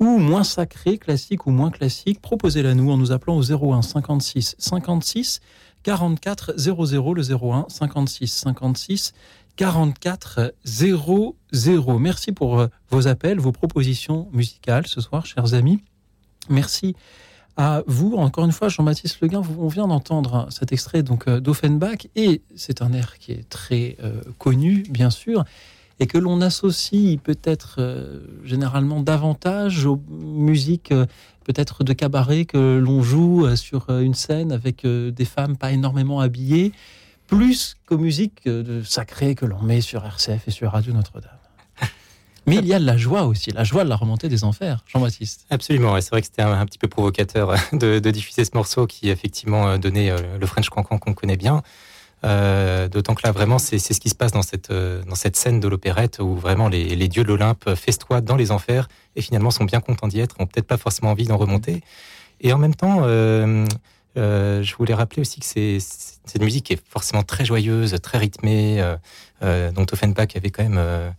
ou moins sacré, classique ou moins classique, proposez-la nous en nous appelant au 01 56 56 44 00 le 01 56 56 44 00. Merci pour euh, vos appels, vos propositions musicales ce soir, chers amis. Merci à vous. Encore une fois, Jean-Baptiste Leguin, on vient d'entendre cet extrait donc euh, d'Offenbach et c'est un air qui est très euh, connu, bien sûr. et que l'on associe peut-être généralement davantage aux musiques peut-être de cabaret que l'on joue sur une scène avec des femmes pas énormément habillées, plus qu'aux musiques sacrées que l'on met sur RCF et sur Radio Notre-Dame. Mais il y a de la joie aussi, la joie de la remontée des enfers, Jean-Baptiste. Absolument, c'est vrai que c'était un, petit peu provocateur de, diffuser ce morceau qui effectivement euh, donnait euh, le French cancan qu'on connaît bien. Euh, d'autant que là, vraiment, c'est ce qui se passe dans cette, dans cette scène de l'opérette où vraiment les, dieux de l'Olympe festoient dans les enfers et finalement sont bien contents d'y être, ont peut-être pas forcément envie d'en remonter. Et en même temps, je voulais rappeler aussi que c'est cette musique est forcément très joyeuse, très rythmée, dont Offenbach avait quand même euh,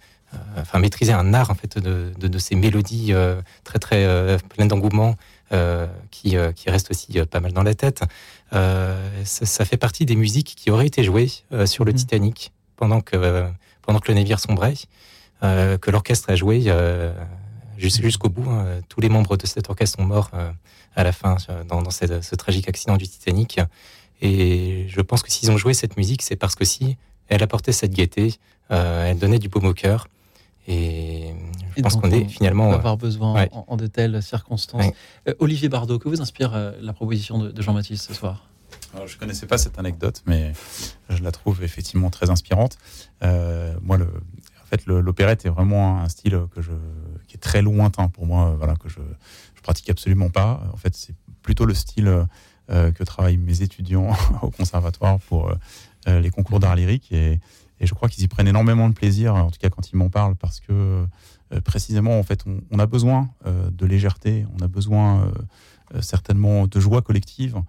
enfin maîtriser un art en fait de, de, ces mélodies euh, très très euh, pleines d'engouement qui, qui restent aussi pas mal dans la tête. Ça, fait partie des musiques qui auraient été jouées sur le mmh. Titanic pendant que pendant que le navire sombrait, que l'orchestre a joué jusqu'au bout. Hein. Tous les membres de cet orchestre sont morts à la fin dans, dans ce tragique accident du Titanic. Et je pense que s'ils ont joué cette musique, c'est parce que si elle apportait cette gaieté, elle donnait du baume au cœur, et je pense qu'on est finalement. On va avoir besoin en, de telles circonstances. Euh, Olivier Bardot, que vous inspire euh, la proposition de, Jean-Baptiste ce soir? Alors, Je ne connaissais pas cette anecdote, mais je la trouve effectivement très inspirante. Euh, moi, le, en fait, l'opérette est vraiment un style que je, qui est très lointain pour moi, voilà, que je, je pratique absolument pas. En fait, c'est plutôt le style que travaillent mes étudiants au conservatoire pour les concours d'art lyrique. Et, et je crois qu'ils y prennent énormément de plaisir, en tout cas quand ils m'en parlent, parce que euh, précisément, en fait, on, a besoin euh, de légèreté, on a besoin euh, certainement de joie collective.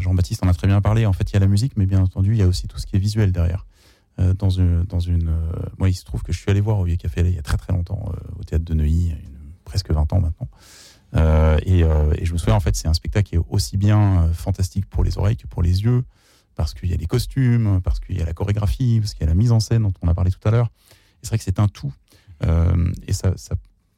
Jean-Baptiste en a très bien parlé. En fait, il y a la musique, mais bien entendu, il y a aussi tout ce qui est visuel derrière. dans une, dans une, moi, il se trouve que je suis allé voir au Vieux Café il y a très très longtemps, au théâtre de Neuilly, presque 20 ans maintenant. Et, je me souviens, en fait, c'est un spectacle qui est aussi bien fantastique pour les oreilles que pour les yeux parce qu'il y a les costumes, parce qu'il y a la chorégraphie, parce qu'il y a la mise en scène dont on a parlé tout à l'heure. C'est vrai que c'est un tout. Euh, et ça,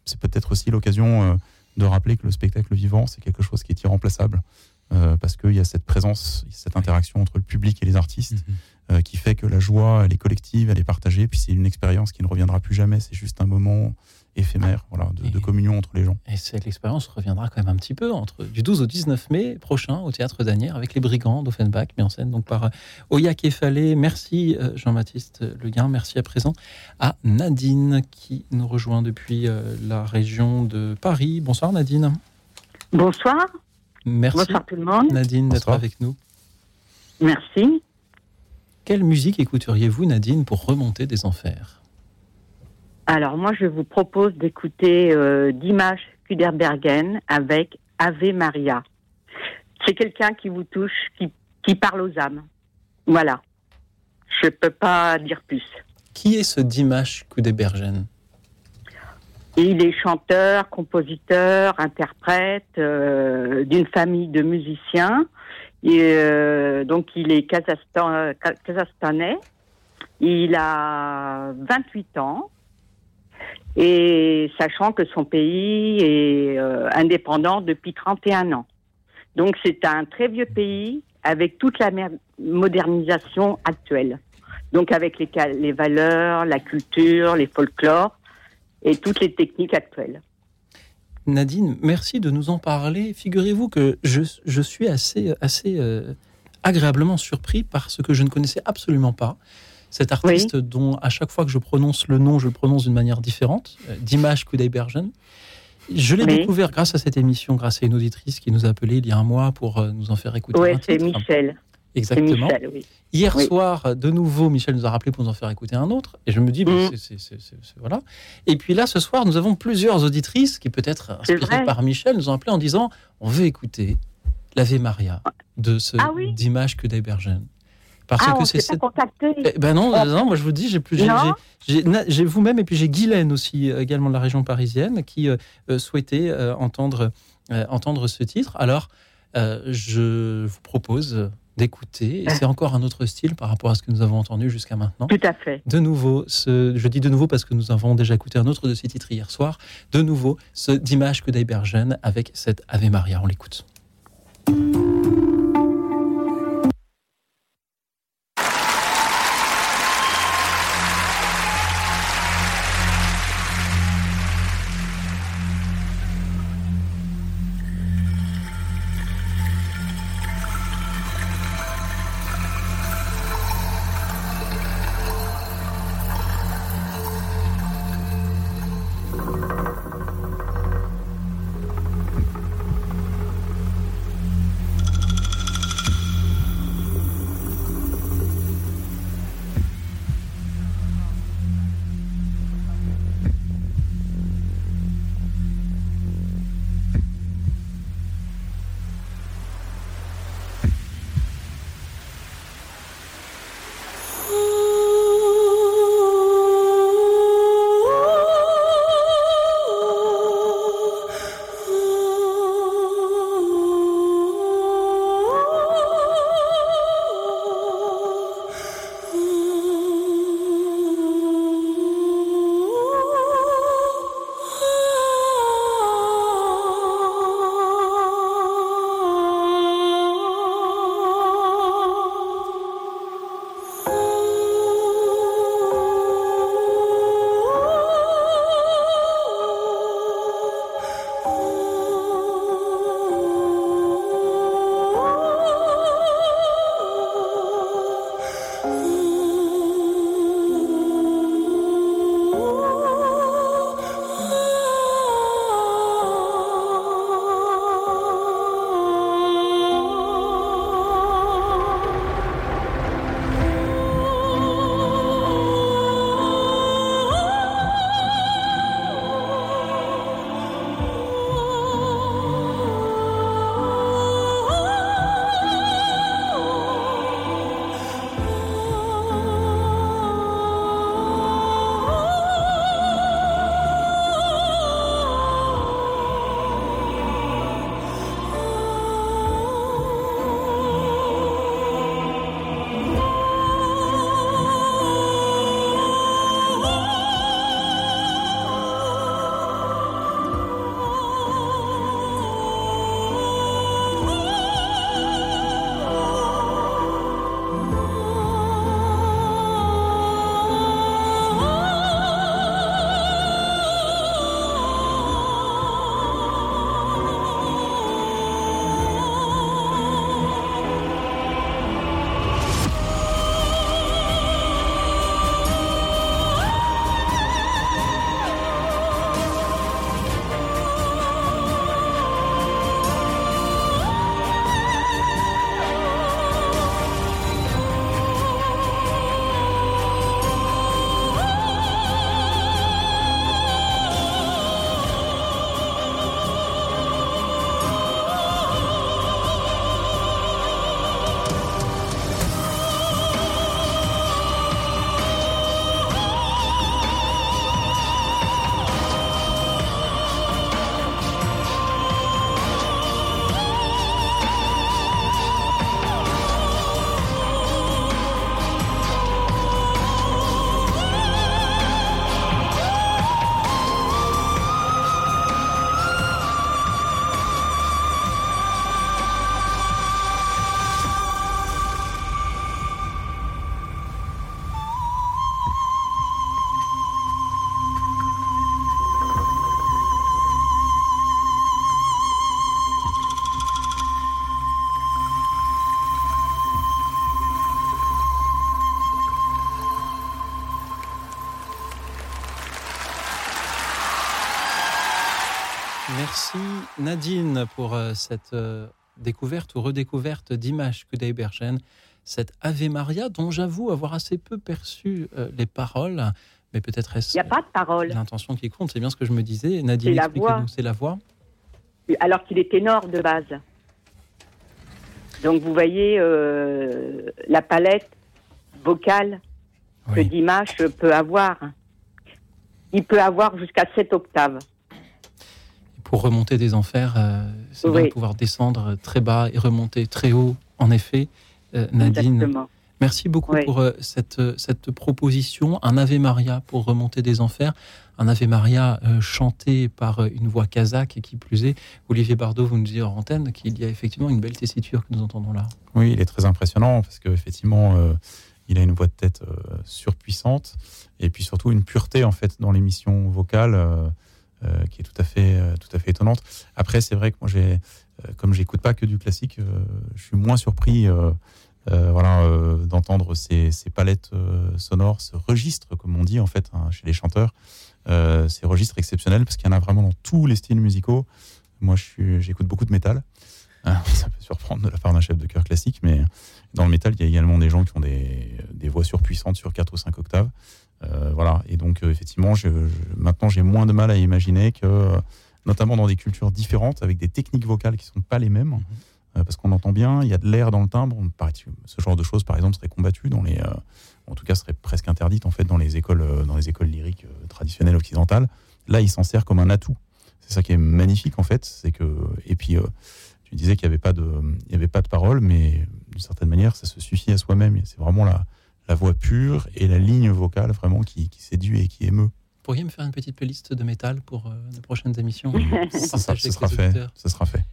c'est peut-être aussi l'occasion euh, de rappeler que le spectacle vivant, c'est quelque chose qui est irremplaçable. Euh, parce qu'il y a cette présence, cette interaction entre le public et les artistes mm-hmm. qui fait que la joie, elle est collective, elle est partagée, puis c'est une expérience qui ne reviendra plus jamais, c'est juste un moment éphémère voilà, de, communion entre les gens. Et cette expérience reviendra quand même un petit peu entre du 12 au 19 mai prochain au Théâtre d'Anières avec les Brigands d'Offenbach, mis en scène donc par euh, Oya Kefalé. Merci euh, Jean-Baptiste Leguin. Merci à présent à Nadine qui nous rejoint depuis euh, la région de Paris. Bonsoir Nadine. Bonsoir. Merci Bonsoir tout le monde. Nadine d'être avec nous. Merci. Quelle musique écouteriez-vous Nadine pour remonter des enfers? Alors moi, je vous propose d'écouter euh, Dimash Kuderbergen avec Ave Maria. C'est quelqu'un qui vous touche, qui, qui parle aux âmes. Voilà. Je ne peux pas dire plus. Qui est ce Dimash Kuderbergen? Il est chanteur, compositeur, interprète euh, d'une famille de musiciens. Et, euh, donc il est Kazakhstan, kazakhstanais. Il a 28 ans. Et sachant que son pays est euh, indépendant depuis 31 ans. Donc c'est un très vieux pays avec toute la modernisation actuelle. Donc avec les, valeurs, la culture, les folklores et toutes les techniques actuelles. Nadine, merci de nous en parler. Figurez-vous que je, suis assez, assez euh, agréablement surpris par ce que je ne connaissais absolument pas cet artiste dont à chaque fois que je prononce le nom, je le prononce d'une manière différente, euh, Dimash Kudaibergen. Je l'ai découvert grâce à cette émission, grâce à une auditrice qui nous a appelé il y a un mois pour euh, nous en faire écouter. Oui, c'est Michel. Exactement. Hier soir, de nouveau, Michel nous a rappelé pour nous en faire écouter un autre. Et je me dis, mm. c'est, voilà. Et puis là, ce soir, nous avons plusieurs auditrices qui, peut-être inspirées par Michel, nous ont appelé en disant on veut écouter l'Ave Maria de ce ah Dimash Kudaibergen. Parce ah, que c'est eh ben non, non, moi je vous dis, j'ai plus, j'ai vous-même et puis j'ai Guylaine aussi euh, également de la région parisienne qui euh, euh, souhaitait entendre entendre ce titre. Alors je vous propose d'écouter. Et c'est encore un autre style par rapport à ce que nous avons entendu jusqu'à maintenant. Tout à fait. De nouveau, ce, je dis de nouveau parce que nous avons déjà écouté un autre de ces titres hier soir. De nouveau, ce Dimanche que d'Ibergen avec cette Ave Maria. On l'écoute. Nadine pour euh, cette euh, découverte ou redécouverte d'images Kudai-Bergen, cette Ave Maria dont j'avoue avoir assez peu perçu euh, les paroles, mais peut-être Il est-ce n'y a pas de parole. l'intention qui compte, c'est bien ce que je me disais. Nadine, expliquez-nous, c'est la voix. alors qu'il est ténor de base. Donc vous voyez euh, la palette vocale que. Dimash peut avoir. Il peut avoir jusqu'à 7 octaves. Pour remonter des enfers, euh, c'est bien Oui. de pouvoir descendre très bas et remonter très haut, en effet. Euh, Nadine, Exactement. Merci beaucoup Oui. pour euh, cette, euh, cette proposition. Un Ave Maria pour remonter des enfers. Un Ave Maria euh, chanté par une voix kazakh et qui plus est. Olivier Bardot, vous nous dites en antenne qu'il y a effectivement une belle tessiture que nous entendons là. Oui, il est très impressionnant parce qu'effectivement, euh, il a une voix de tête euh, surpuissante et puis surtout une pureté en fait dans l'émission vocale qui est tout à fait, euh, tout à fait étonnante. Après, c'est vrai que moi, j'ai, euh, comme j'écoute pas que du classique, euh, je suis moins surpris. euh, euh, voilà, euh, d'entendre ces, ces palettes euh, sonores, ce registre, comme on dit en fait hein, chez les chanteurs, euh, ces registres exceptionnels, parce qu'il y en a vraiment dans tous les styles musicaux. Moi, j'écoute beaucoup de métal. Ah, Ça peut surprendre de la part d'un chef de chœur classique, mais dans le métal, il y a également des gens qui ont des, des voix surpuissantes sur 4 ou 5 octaves. Euh, voilà. Et donc, euh, effectivement, je, je- maintenant, j'ai moins de mal à imaginer que, euh, notamment dans des cultures différentes, avec des techniques vocales qui ne sont pas les mêmes, euh, parce qu'on entend bien, il y a de l'air dans le timbre. On Ce genre de choses, par exemple, serait combattu dans les, en tout cas, serait presque interdite en fait dans les écoles, dans les écoles lyriques traditionnelles occidentales. Là, il s'en sert comme un atout. C'est ça qui est magnifique en fait, c'est que et puis tu disais qu'il n'y avait pas de, il y avait pas de parole, mais d'une certaine manière, ça se suffit à soi-même. C'est vraiment la, la voix pure et la ligne vocale vraiment qui, qui séduit et qui émeut. Vous pourriez me faire une petite playlist de métal pour euh, les prochaines émissions? Ça, ça- fait. sera fait.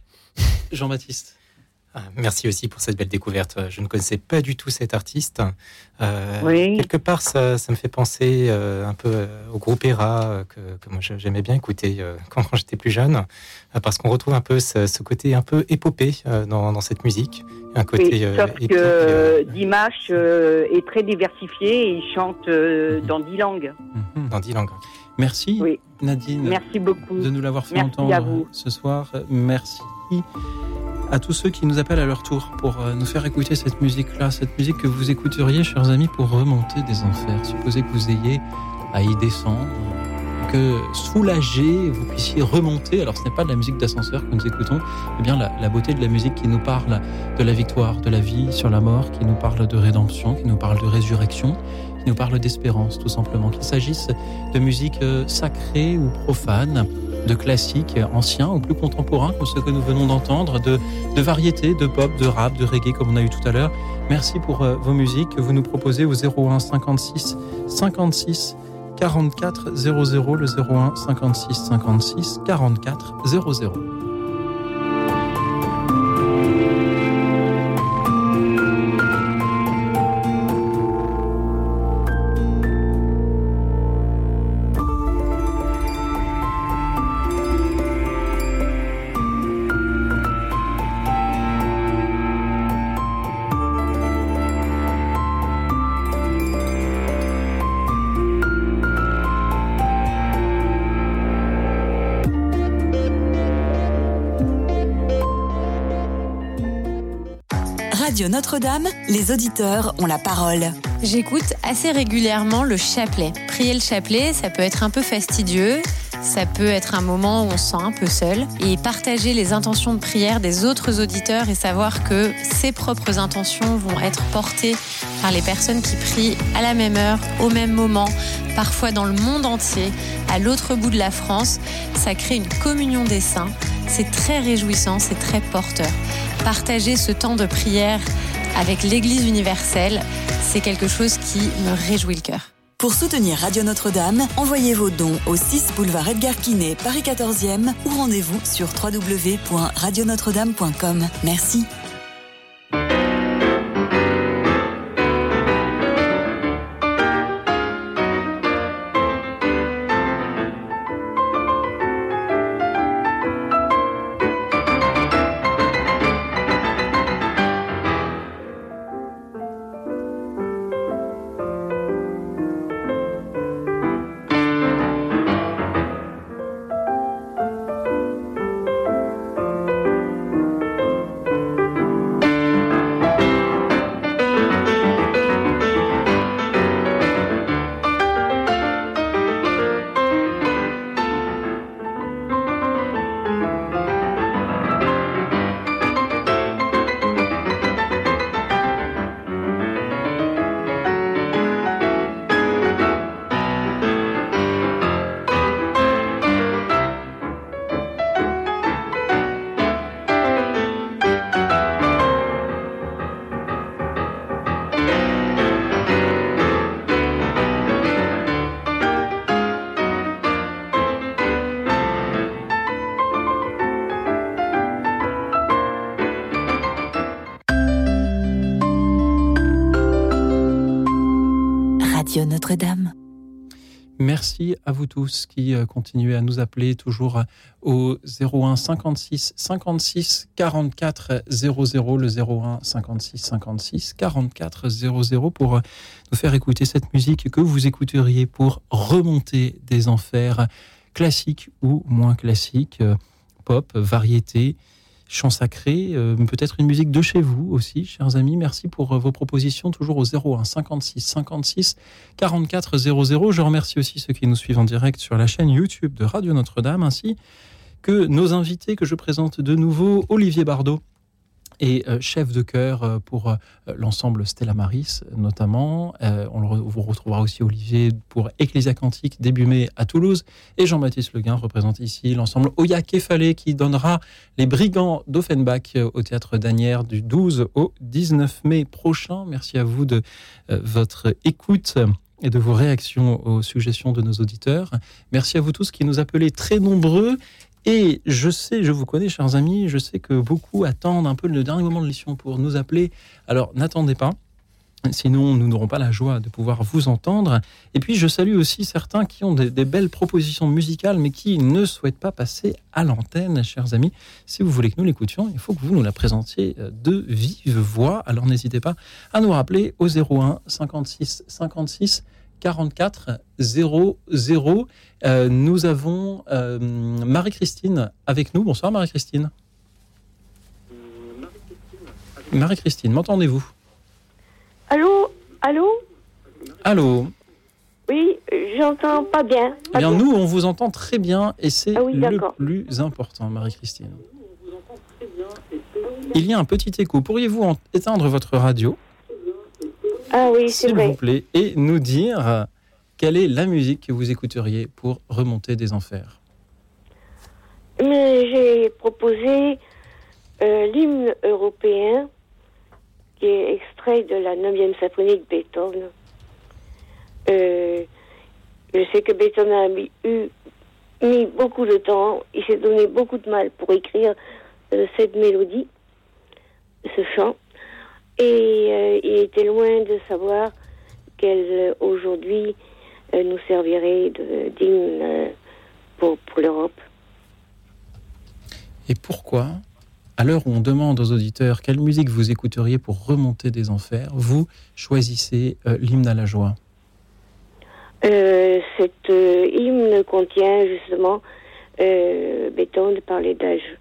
Jean-Baptiste. Ah, Merci aussi pour cette belle découverte. Je ne connaissais pas du tout cet artiste. Euh, Oui. Quelque part, ça, ça me fait penser euh, un peu euh, au groupe ERA que, que moi j'aimais bien écouter euh, quand, quand j'étais plus jeune, parce qu'on retrouve un peu ce, ce côté un peu épopée euh, dans, dans cette musique, un côté Oui, sauf épique, que Dimash est très diversifié et il chante Mhm. dans dix langues. Mhm. dans dix langues. Merci Oui. Nadine Merci beaucoup. de nous l'avoir fait Merci entendre ce soir. Merci à tous ceux qui nous appellent à leur tour pour euh, nous faire écouter cette musique-là, cette musique que vous écouteriez, chers amis, pour remonter des enfers. Supposez que vous ayez à y descendre, que soulagé, vous puissiez remonter. Alors ce n'est pas de la musique d'ascenseur que nous écoutons, mais bien la, la beauté de la musique qui nous parle de la victoire, de la vie sur la mort, qui nous parle de rédemption, qui nous parle de résurrection, qui nous parle d'espérance, tout simplement. Qu'il s'agisse de musique euh, sacrée ou profane, de classiques anciens ou plus contemporains, comme ceux que nous venons d'entendre, de, de variétés, de pop, de rap, de reggae, comme on a eu tout à l'heure. Merci pour euh, vos musiques que vous nous proposez au 01 56 56 44 00, le 01 56 56 44 00. Radio Notre-Dame, les auditeurs ont la parole. J'écoute assez régulièrement le chapelet. Prier le chapelet, ça peut être un peu fastidieux, ça peut être un moment où on se sent un peu seul. Et partager les intentions de prière des autres auditeurs et savoir que ses propres intentions vont être portées par les personnes qui prient à la même heure, au même moment, parfois dans le monde entier, à l'autre bout de la France, ça crée une communion des saints. C'est très réjouissant, c'est très porteur. Partager ce temps de prière avec l'Église universelle, c'est quelque chose qui me réjouit le cœur. Pour soutenir Radio Notre-Dame, envoyez vos dons au 6 boulevard Edgar Quinet, Paris 14e ou rendez-vous sur www.radionotre-dame.com. Merci. Vous tous qui euh, continuez à nous appeler toujours au 01 56 56 44 00, le 01 56 56 44 00 pour euh, nous faire écouter cette musique que vous écouteriez pour remonter des enfers classiques ou moins classiques, euh, pop, variété, chant sacré, euh, peut-être une musique de chez vous aussi, chers amis. Merci pour euh, vos propositions, toujours au 01 56 56 44 00. Je remercie aussi ceux qui nous suivent en direct sur la chaîne YouTube de Radio Notre-Dame, ainsi que nos invités que je présente de nouveau, Olivier Bardot et euh, chef de chœur euh, pour euh, l'ensemble Stella Maris notamment. On vous retrouvera aussi Olivier pour Ecclesia Cantique début mai à Toulouse et Jean-Baptiste Leguin représente ici l'ensemble Oya Kefalé qui donnera les Brigands d'Offenbach au théâtre d'Anières du 12 au 19 mai prochain. Merci à vous de votre écoute et de vos réactions aux suggestions de nos auditeurs. Merci à vous tous qui nous appelez très nombreux. Et je sais, je vous connais, chers amis, je sais que beaucoup attendent un peu le dernier moment de l'émission pour nous appeler. Alors n'attendez pas. Sinon, nous n'aurons pas la joie de pouvoir vous entendre. Et puis, je salue aussi certains qui ont des, des belles propositions musicales, mais qui ne souhaitent pas passer à l'antenne, chers amis. Si vous voulez que nous l'écoutions, il faut que vous nous la présentiez euh, de vive voix. Alors, n'hésitez pas à nous rappeler au 01 56 56 44 00. Euh, nous avons euh, Marie-Christine avec nous. Bonsoir, Marie-Christine. Marie-Christine, m'entendez-vous? Allô Allô? Allô? Oui, j'entends pas bien. Eh bien, nous, on vous entend très bien et c'est Ah oui, le plus important, Marie-Christine. Il y a un petit écho. Pourriez-vous en- éteindre votre radio, Ah oui, c'est s'il vous plaît, et nous dire euh, quelle est la musique que vous écouteriez pour remonter des enfers? Mais j'ai proposé euh, l'hymne européen qui est extrait de la 9e symphonie de Beethoven. Euh, je sais que Beethoven a mis, eu- mis beaucoup de temps, il s'est donné beaucoup de mal pour écrire euh, cette mélodie, ce chant, et euh, il était loin de savoir qu'elle aujourd'hui euh, nous servirait de- d'hymne euh, pour, pour l'Europe. Et pourquoi, à l'heure où on demande aux auditeurs quelle musique vous écouteriez pour remonter des enfers, vous choisissez l'hymne à la joie? Euh, cette euh, hymne contient justement euh, Beethoven parlait d'âge.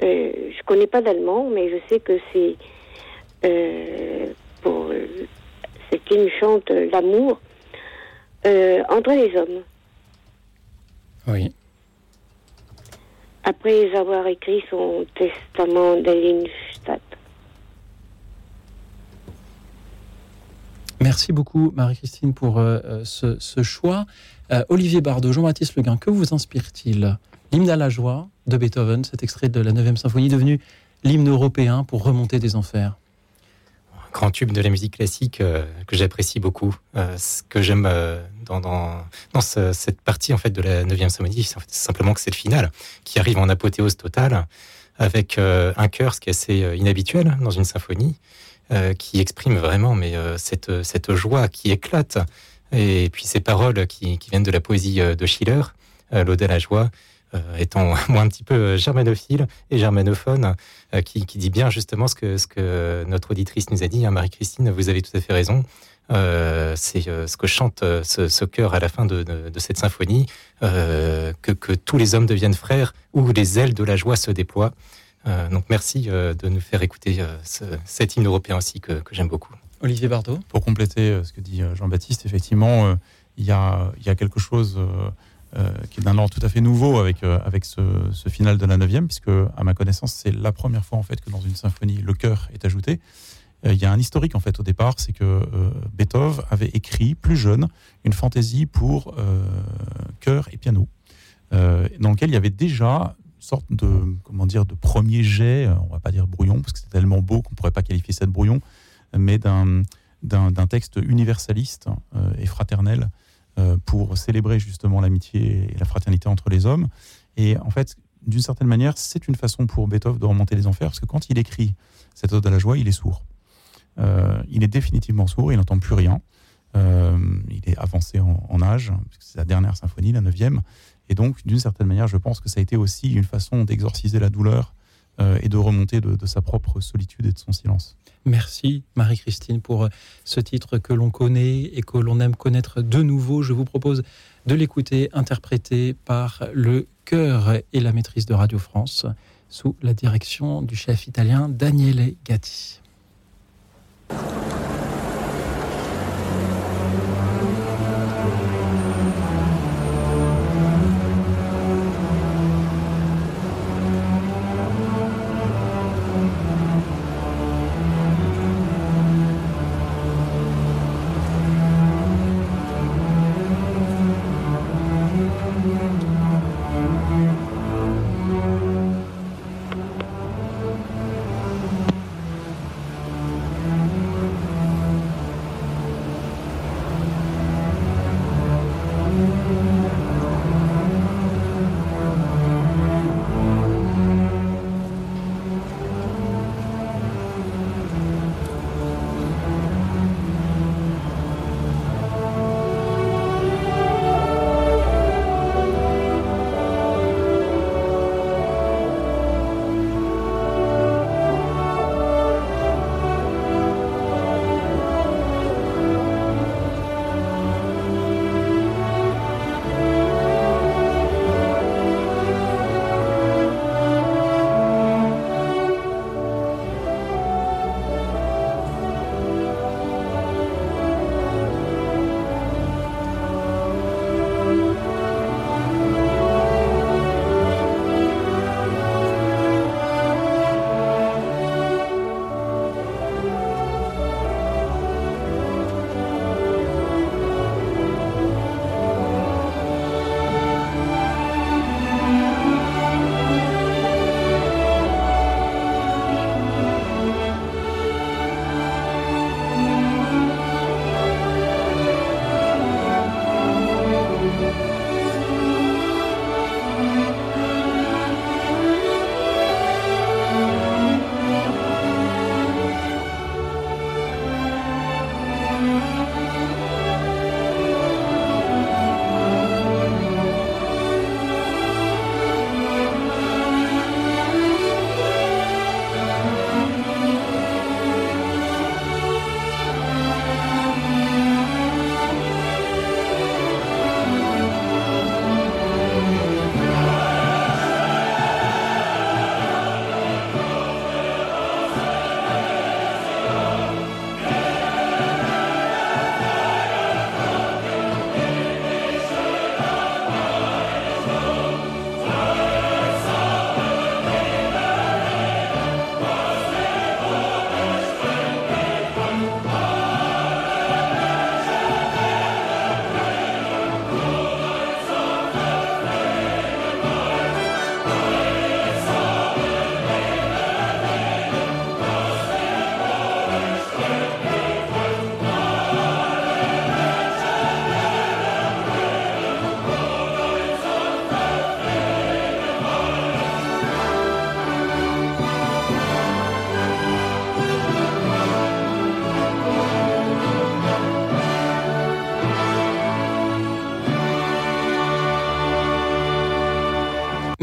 Je connais pas d'allemand, mais je sais que c'est pour cette hymne chante l'amour euh, entre les hommes. Oui. Après avoir écrit son testament d'Eilenstadt. Merci beaucoup, Marie-Christine, pour euh, euh, ce, ce choix. Euh, Olivier Bardot, Jean-Baptiste Leguin, que vous inspire-t-il? L'hymne à la joie de Beethoven, cet extrait de la 9e symphonie, devenu l'hymne européen pour remonter des enfers. Grand tube de la musique classique euh, que j'apprécie beaucoup. Euh, ce que j'aime euh, dans, dans, dans ce- cette partie en fait de la 9e symphonie, c'est simplement que c'est le final qui arrive en apothéose totale avec un chœur, ce qui est assez inhabituel dans une symphonie, qui exprime vraiment mais cette, joie qui éclate et puis ces paroles qui, qui viennent de la poésie de Schiller, l'Ode à la joie. Euh, étant moi un petit peu euh, germanophile et germanophone, euh, qui, qui dit bien justement ce que, ce que notre auditrice nous a dit, hein, Marie-Christine, vous avez tout à fait raison. Euh, c'est euh, ce que chante euh, ce, ce chœur à la fin de, de- de cette symphonie, euh, que, que tous les hommes deviennent frères, où les ailes de la joie se déploient. Euh, donc merci euh, de nous faire écouter euh, ce- cet hymne européen aussi que, que j'aime beaucoup. Olivier Bardot Pour compléter ce que dit Jean-Baptiste, effectivement, euh, il y, a, il y a quelque chose qui est d'un ordre tout à fait nouveau avec, euh, avec ce, final de la 9e, puisque, à ma connaissance, c'est la première fois en fait, que dans une symphonie, le chœur est ajouté. Euh, il y a un historique en fait au départ, c'est que euh, Beethoven avait écrit plus jeune une fantaisie pour euh, chœur et piano, euh, dans lequel il y avait déjà une sorte de comment dire de premier jet, euh, on va pas dire brouillon parce que c'est tellement beau qu'on pourrait pas qualifier ça de brouillon, mais d'un d'un texte universaliste euh, et fraternel euh, pour célébrer justement l'amitié et la fraternité entre les hommes. Et en fait, d'une certaine manière, c'est une façon pour Beethoven de remonter les enfers, parce que quand il écrit cette ode à la joie, il est sourd. Euh, il est définitivement sourd, il n'entend plus rien. il est avancé en, âge, c'est sa dernière symphonie, la neuvième. Et donc, d'une certaine manière, je pense que ça a été aussi une façon d'exorciser la douleur et de remonter de, sa propre solitude et de son silence. Merci Marie-Christine pour ce titre que l'on connaît et que l'on aime connaître de nouveau. Je vous propose de l'écouter interprété par le chœur et la maîtrise de Radio France sous la direction du chef italien Daniele Gatti.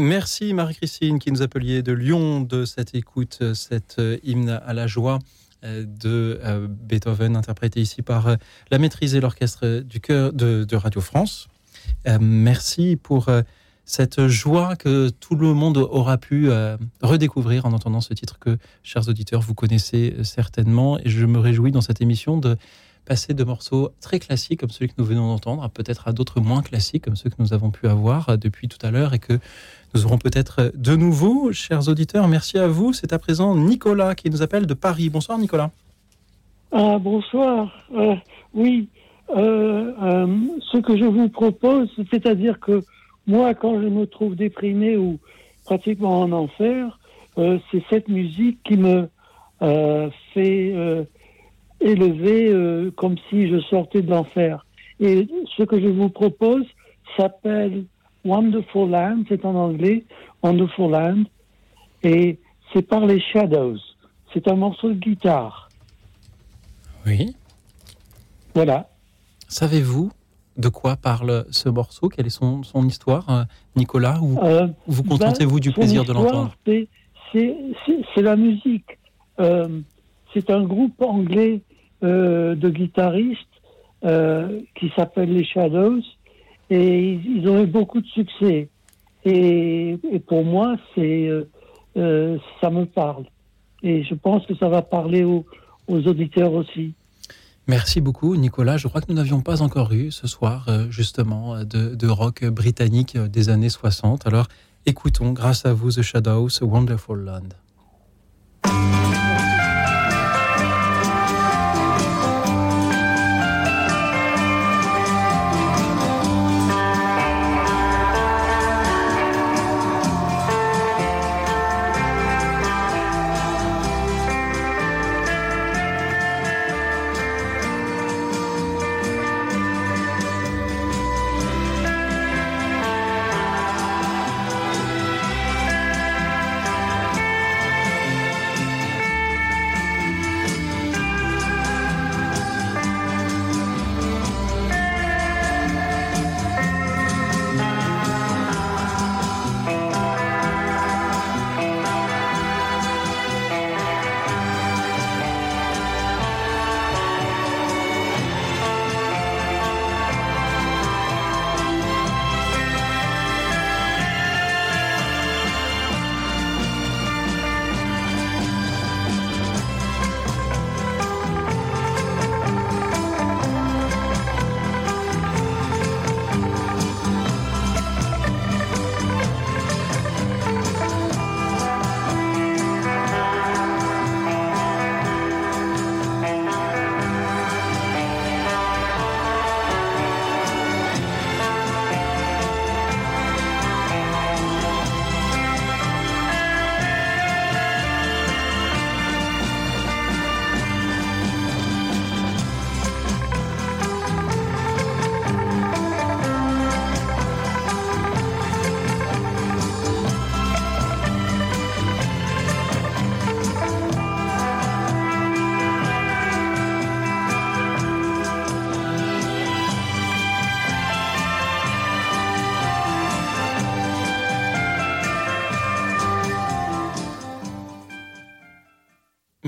Merci Marie-Christine qui nous appeliez de Lyon de cette écoute, cette euh, hymne à la joie euh, de euh, Beethoven, interprété ici par la maîtrise et l'orchestre du chœur de, Radio France. Merci pour cette joie que tout le monde aura pu redécouvrir en entendant ce titre que, chers auditeurs, vous connaissez certainement. Et je me réjouis dans cette émission de passer de morceaux très classiques comme celui que nous venons d'entendre, peut-être à d'autres moins classiques comme ceux que nous avons pu avoir depuis tout à l'heure et que nous aurons peut-être de nouveau, chers auditeurs. Merci à vous. C'est à présent Nicolas qui nous appelle de Paris. Bonsoir Nicolas. Ah, bonsoir. Euh, oui, euh, euh, ce que je vous propose, c'est-à-dire que moi, quand je me trouve déprimé ou pratiquement en enfer, c'est cette musique qui me fait élever comme si je sortais de l'enfer. Et ce que je vous propose s'appelle Wonderful Land, c'est en anglais, Wonderful Land, et c'est par les Shadows. C'est un morceau de guitare. Oui. Voilà. Savez-vous de quoi parle ce morceau? Quelle est son, son histoire, euh, Nicolas? Ou Euh, vous contentez-vous ben, du son plaisir de l'entendre? c'est- la musique. Euh, c'est un groupe anglais euh, de guitaristes euh, qui s'appelle les Shadows et ils, ont eu beaucoup de succès. Et, et pour moi, c'est euh, ça me parle. Et je pense que ça va parler aux, auditeurs aussi. Merci beaucoup, Nicolas. Je crois que nous n'avions pas encore eu ce soir, justement, de, de rock britannique des années 60. Alors, écoutons, grâce à vous, The Shadows, Wonderful Land.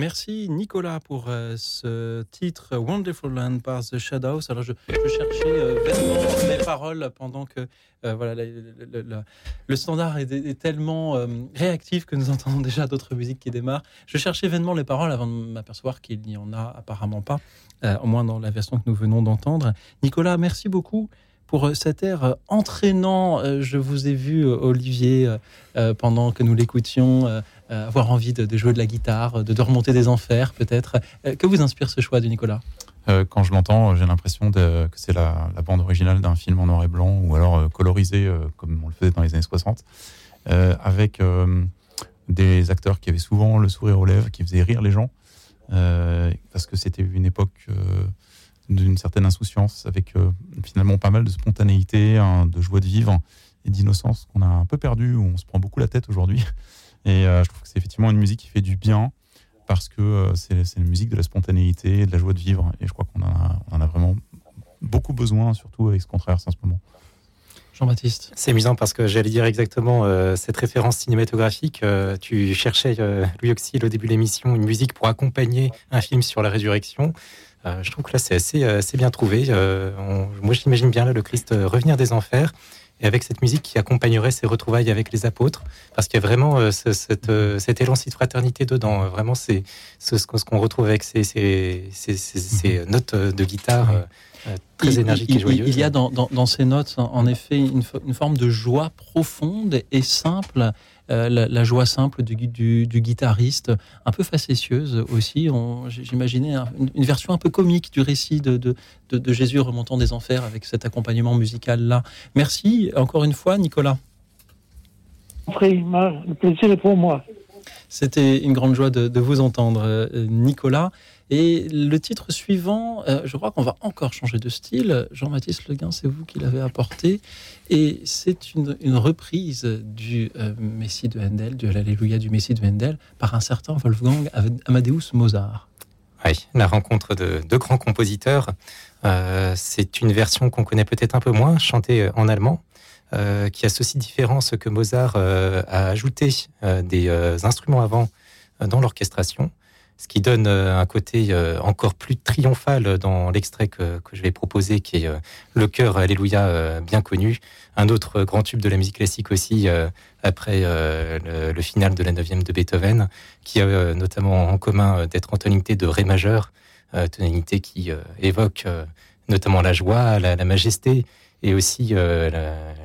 Merci Nicolas pour euh, ce titre Wonderful Land par The Shadows. Alors je, cherchais euh, vainement mes paroles pendant que euh, voilà, le, le- le- le standard est, est tellement réactif que nous entendons déjà d'autres musiques qui démarrent. Je cherchais vainement les paroles avant de m'apercevoir qu'il n'y en a apparemment pas, au moins dans la version que nous venons d'entendre. Nicolas, merci beaucoup pour cet air entraînant. Je vous ai vu, Olivier, pendant que nous l'écoutions, avoir envie de, jouer de la guitare, de, remonter des enfers, peut-être. Euh, Que vous inspire ce choix de Nicolas? Euh, quand je l'entends, j'ai l'impression que c'est la, bande originale d'un film en noir et blanc ou alors euh, colorisé euh, comme on le faisait dans les années 60, euh, avec euh, des acteurs qui avaient souvent le sourire aux lèvres, qui faisaient rire les gens, euh, parce que c'était une époque euh, d'une certaine insouciance, avec euh, finalement pas mal de spontanéité, hein, de joie de vivre et d'innocence qu'on a un peu perdu, où on se prend beaucoup la tête aujourd'hui. Et euh, je trouve que c'est effectivement une musique qui fait du bien parce que euh, c'est c'est une musique de la spontanéité, de la joie de vivre. Et je crois qu'on en, a- on en a vraiment beaucoup besoin, surtout avec ce qu'on traverse en ce moment. Jean-Baptiste C'est amusant parce que j'allais dire exactement euh, cette référence cinématographique. euh, tu cherchais, euh, Louis Auxil, au début de l'émission, une musique pour accompagner un film sur la résurrection. Euh, je trouve que là, c'est assez, assez bien trouvé. Euh, on- moi, j'imagine bien là, le Christ euh, revenir des enfers et avec cette musique qui accompagnerait ses retrouvailles avec les apôtres, parce qu'il y a vraiment euh, ce- cette, euh, cet élan de fraternité dedans. Euh, Vraiment, c'est ce, ce qu'on retrouve avec ces, ces, ces- ces- ces notes de guitare euh, très énergiques il, et joyeuses. Il y a dans, dans- dans ces notes, en, en effet, une, fo- une forme de joie profonde et simple, la, la joie simple du, du- du guitariste, un peu facétieuse aussi. J'imaginais un- une, une version un peu comique du récit de, de- de- de Jésus remontant des enfers avec cet accompagnement musical-là. Merci encore une fois, Nicolas. Le plaisir est pour moi. C'était une grande joie de, de vous entendre, euh, Nicolas. Et le titre suivant, euh, je crois qu'on va encore changer de style. Jean-Baptiste Leguin, c'est vous qui l'avez apporté. Et c'est une, reprise du euh, Messie de Handel, de l'Alléluia du Messie de Handel, par un certain Wolfgang Amadeus Mozart. Oui, la rencontre de deux grands compositeurs. Euh, c'est une version qu'on connaît peut-être un peu moins, chantée en allemand, qui a ceci différence que Mozart a ajouté des instruments avant dans l'orchestration, ce qui donne un côté encore plus triomphal dans l'extrait que, je vais proposer, qui est le chœur Alléluia bien connu, un autre grand tube de la musique classique aussi, après le, final de la 9 de Beethoven, qui a notamment en commun d'être en tonalité de Ré majeur, tonalité qui évoque notamment la joie, la, la majesté et aussi la,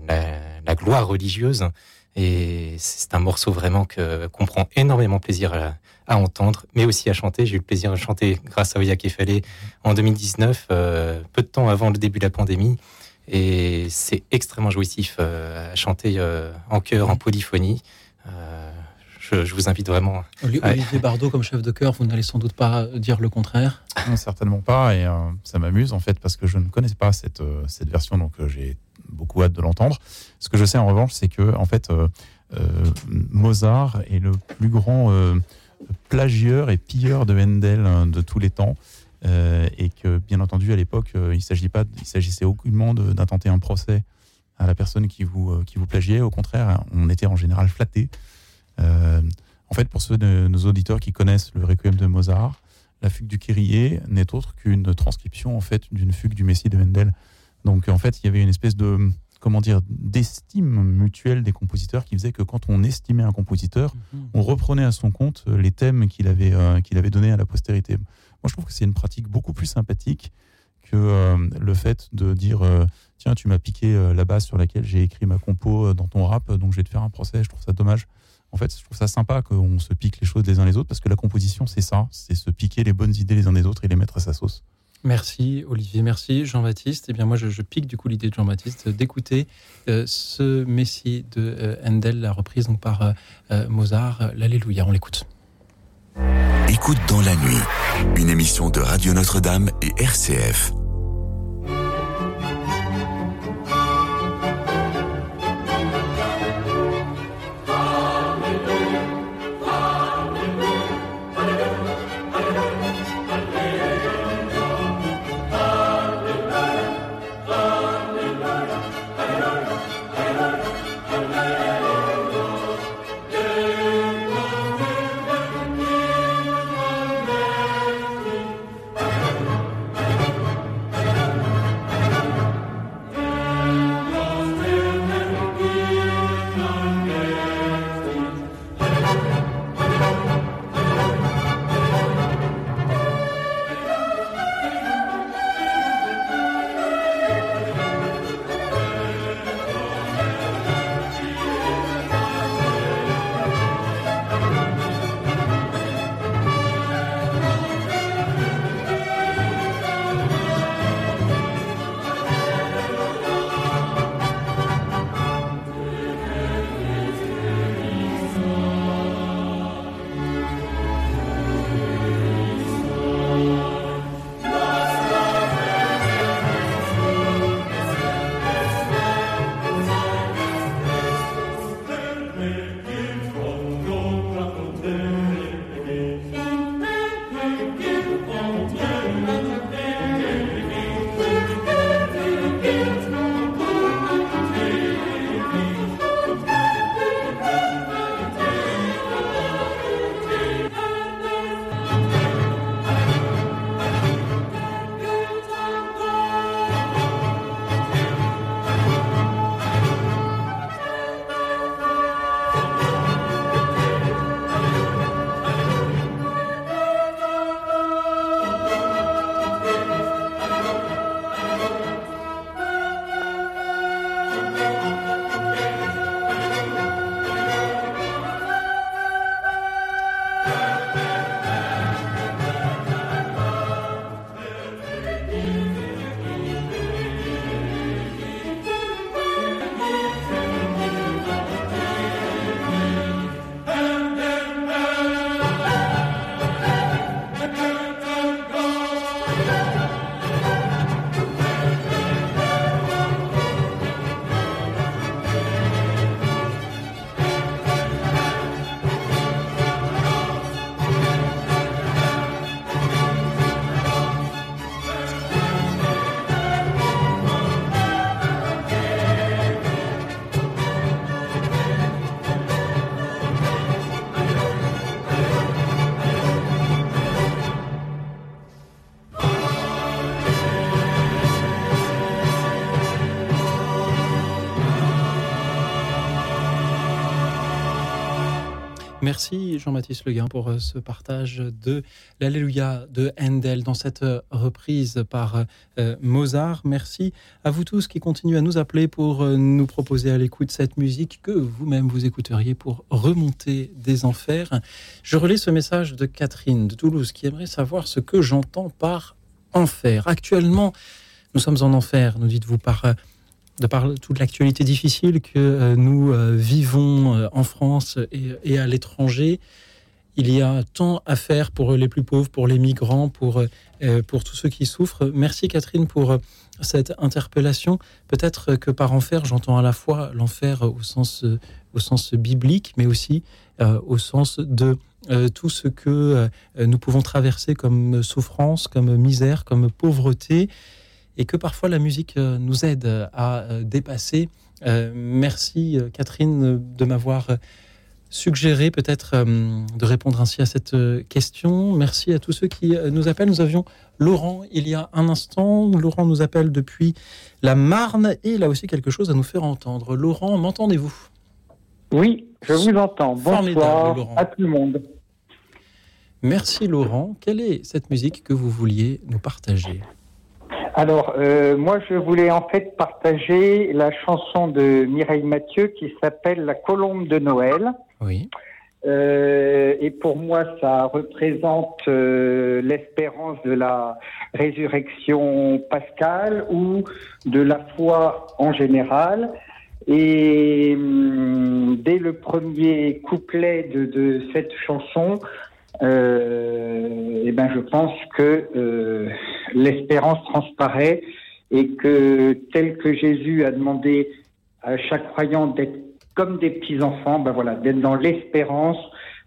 la, gloire religieuse. Et c'est un morceau vraiment qu'on prend énormément plaisir à, à, entendre, mais aussi à chanter. J'ai eu le plaisir de chanter grâce à Oya Kefale en 2019, euh, peu de temps avant le début de la pandémie. Et c'est extrêmement jouissif euh, à chanter euh, en chœur, en polyphonie. Je, vous invite vraiment. Olivier Bardot, comme chef de chœur, vous n'allez sans doute pas dire le contraire non, Certainement pas. Et ça m'amuse, en fait, parce que je ne connaissais pas cette, cette version. Donc, j'ai beaucoup hâte de l'entendre. Ce que je sais en revanche, c'est que en fait, euh, euh, Mozart est le plus grand euh, plagieur et pilleur de Handel hein, de tous les temps. et que bien entendu à l'époque il s'agit pas s'agissait aucunement d'intenter un procès à la personne qui vous qui vous plagiait au contraire on était en général flatté en fait pour ceux de nos auditeurs qui connaissent le requiem de Mozart la fugue du Kyrie n'est autre qu'une transcription en fait d'une fugue du Messie de Handel donc en fait, il y avait une espèce de comment dire d'estime mutuelle des compositeurs qui faisait que quand on estimait un compositeur, mhm. on reprenait à son compte euh, les thèmes qu'il avait euh, qu'il avait donnés à la postérité. Moi, je trouve que c'est une pratique beaucoup plus sympathique que euh, le fait de dire tiens, tu m'as piqué la base sur laquelle j'ai écrit ma compo dans ton rap, donc je vais te faire un procès. Je trouve ça dommage. En fait, je trouve ça sympa qu'on se pique les choses les uns les autres parce que la composition, c'est ça, c'est se piquer les bonnes idées les uns des autres et les mettre à sa sauce. Merci Olivier, merci Jean-Baptiste. Eh bien moi je, pique du coup l'idée de Jean-Baptiste d'écouter euh, ce Messie de euh, Handel, la reprise donc par euh, Mozart, l'Alléluia. On l'écoute. Écoute dans la nuit, une émission de Radio Notre-Dame et RCF. Merci Jean-Baptiste Leguin pour euh, ce partage de l'Alléluia de Handel dans cette euh, reprise par euh, Mozart. Merci à vous tous qui continuez à nous appeler pour nous proposer à l'écoute cette musique que vous-même vous écouteriez pour remonter des enfers. Je relais ce message de Catherine de Toulouse qui aimerait savoir ce que j'entends par enfer. Actuellement, nous sommes en enfer, nous dites-vous, par de par toute l'actualité difficile que euh, nous euh, vivons euh, en France et, à l'étranger, il y a tant à faire pour les plus pauvres, pour les migrants, pour, pour tous ceux qui souffrent. Merci Catherine pour cette interpellation. Peut-être que par enfer, j'entends à la fois l'enfer au sens, au sens biblique, mais aussi au sens de tout ce que nous pouvons traverser comme souffrance, comme misère, comme pauvreté et que parfois la musique euh, nous aide à euh, dépasser. Euh, merci Catherine de m'avoir suggéré peut-être de répondre ainsi à cette question. Merci à tous ceux qui nous appellent. Nous avions Laurent il y a un instant. Laurent nous appelle depuis la Marne et il a aussi quelque chose à nous faire entendre. Laurent, m'entendez-vous? Oui, je vous entends. Bonsoir à tout le monde. Merci Laurent. Quelle est cette musique que vous vouliez nous partager? Alors, euh, moi, je voulais en fait partager la chanson de Mireille Mathieu qui s'appelle La colombe de Noël. Oui. Euh, et pour moi, ça représente euh, l'espérance de la résurrection pascale ou de la foi en général. Et hum, dès le premier couplet de, de cette chanson, euh, eh ben je pense que euh, l'espérance transparaît et que tel que Jésus a demandé à chaque croyant d'être comme des petits enfants, ben voilà, d'être dans l'espérance,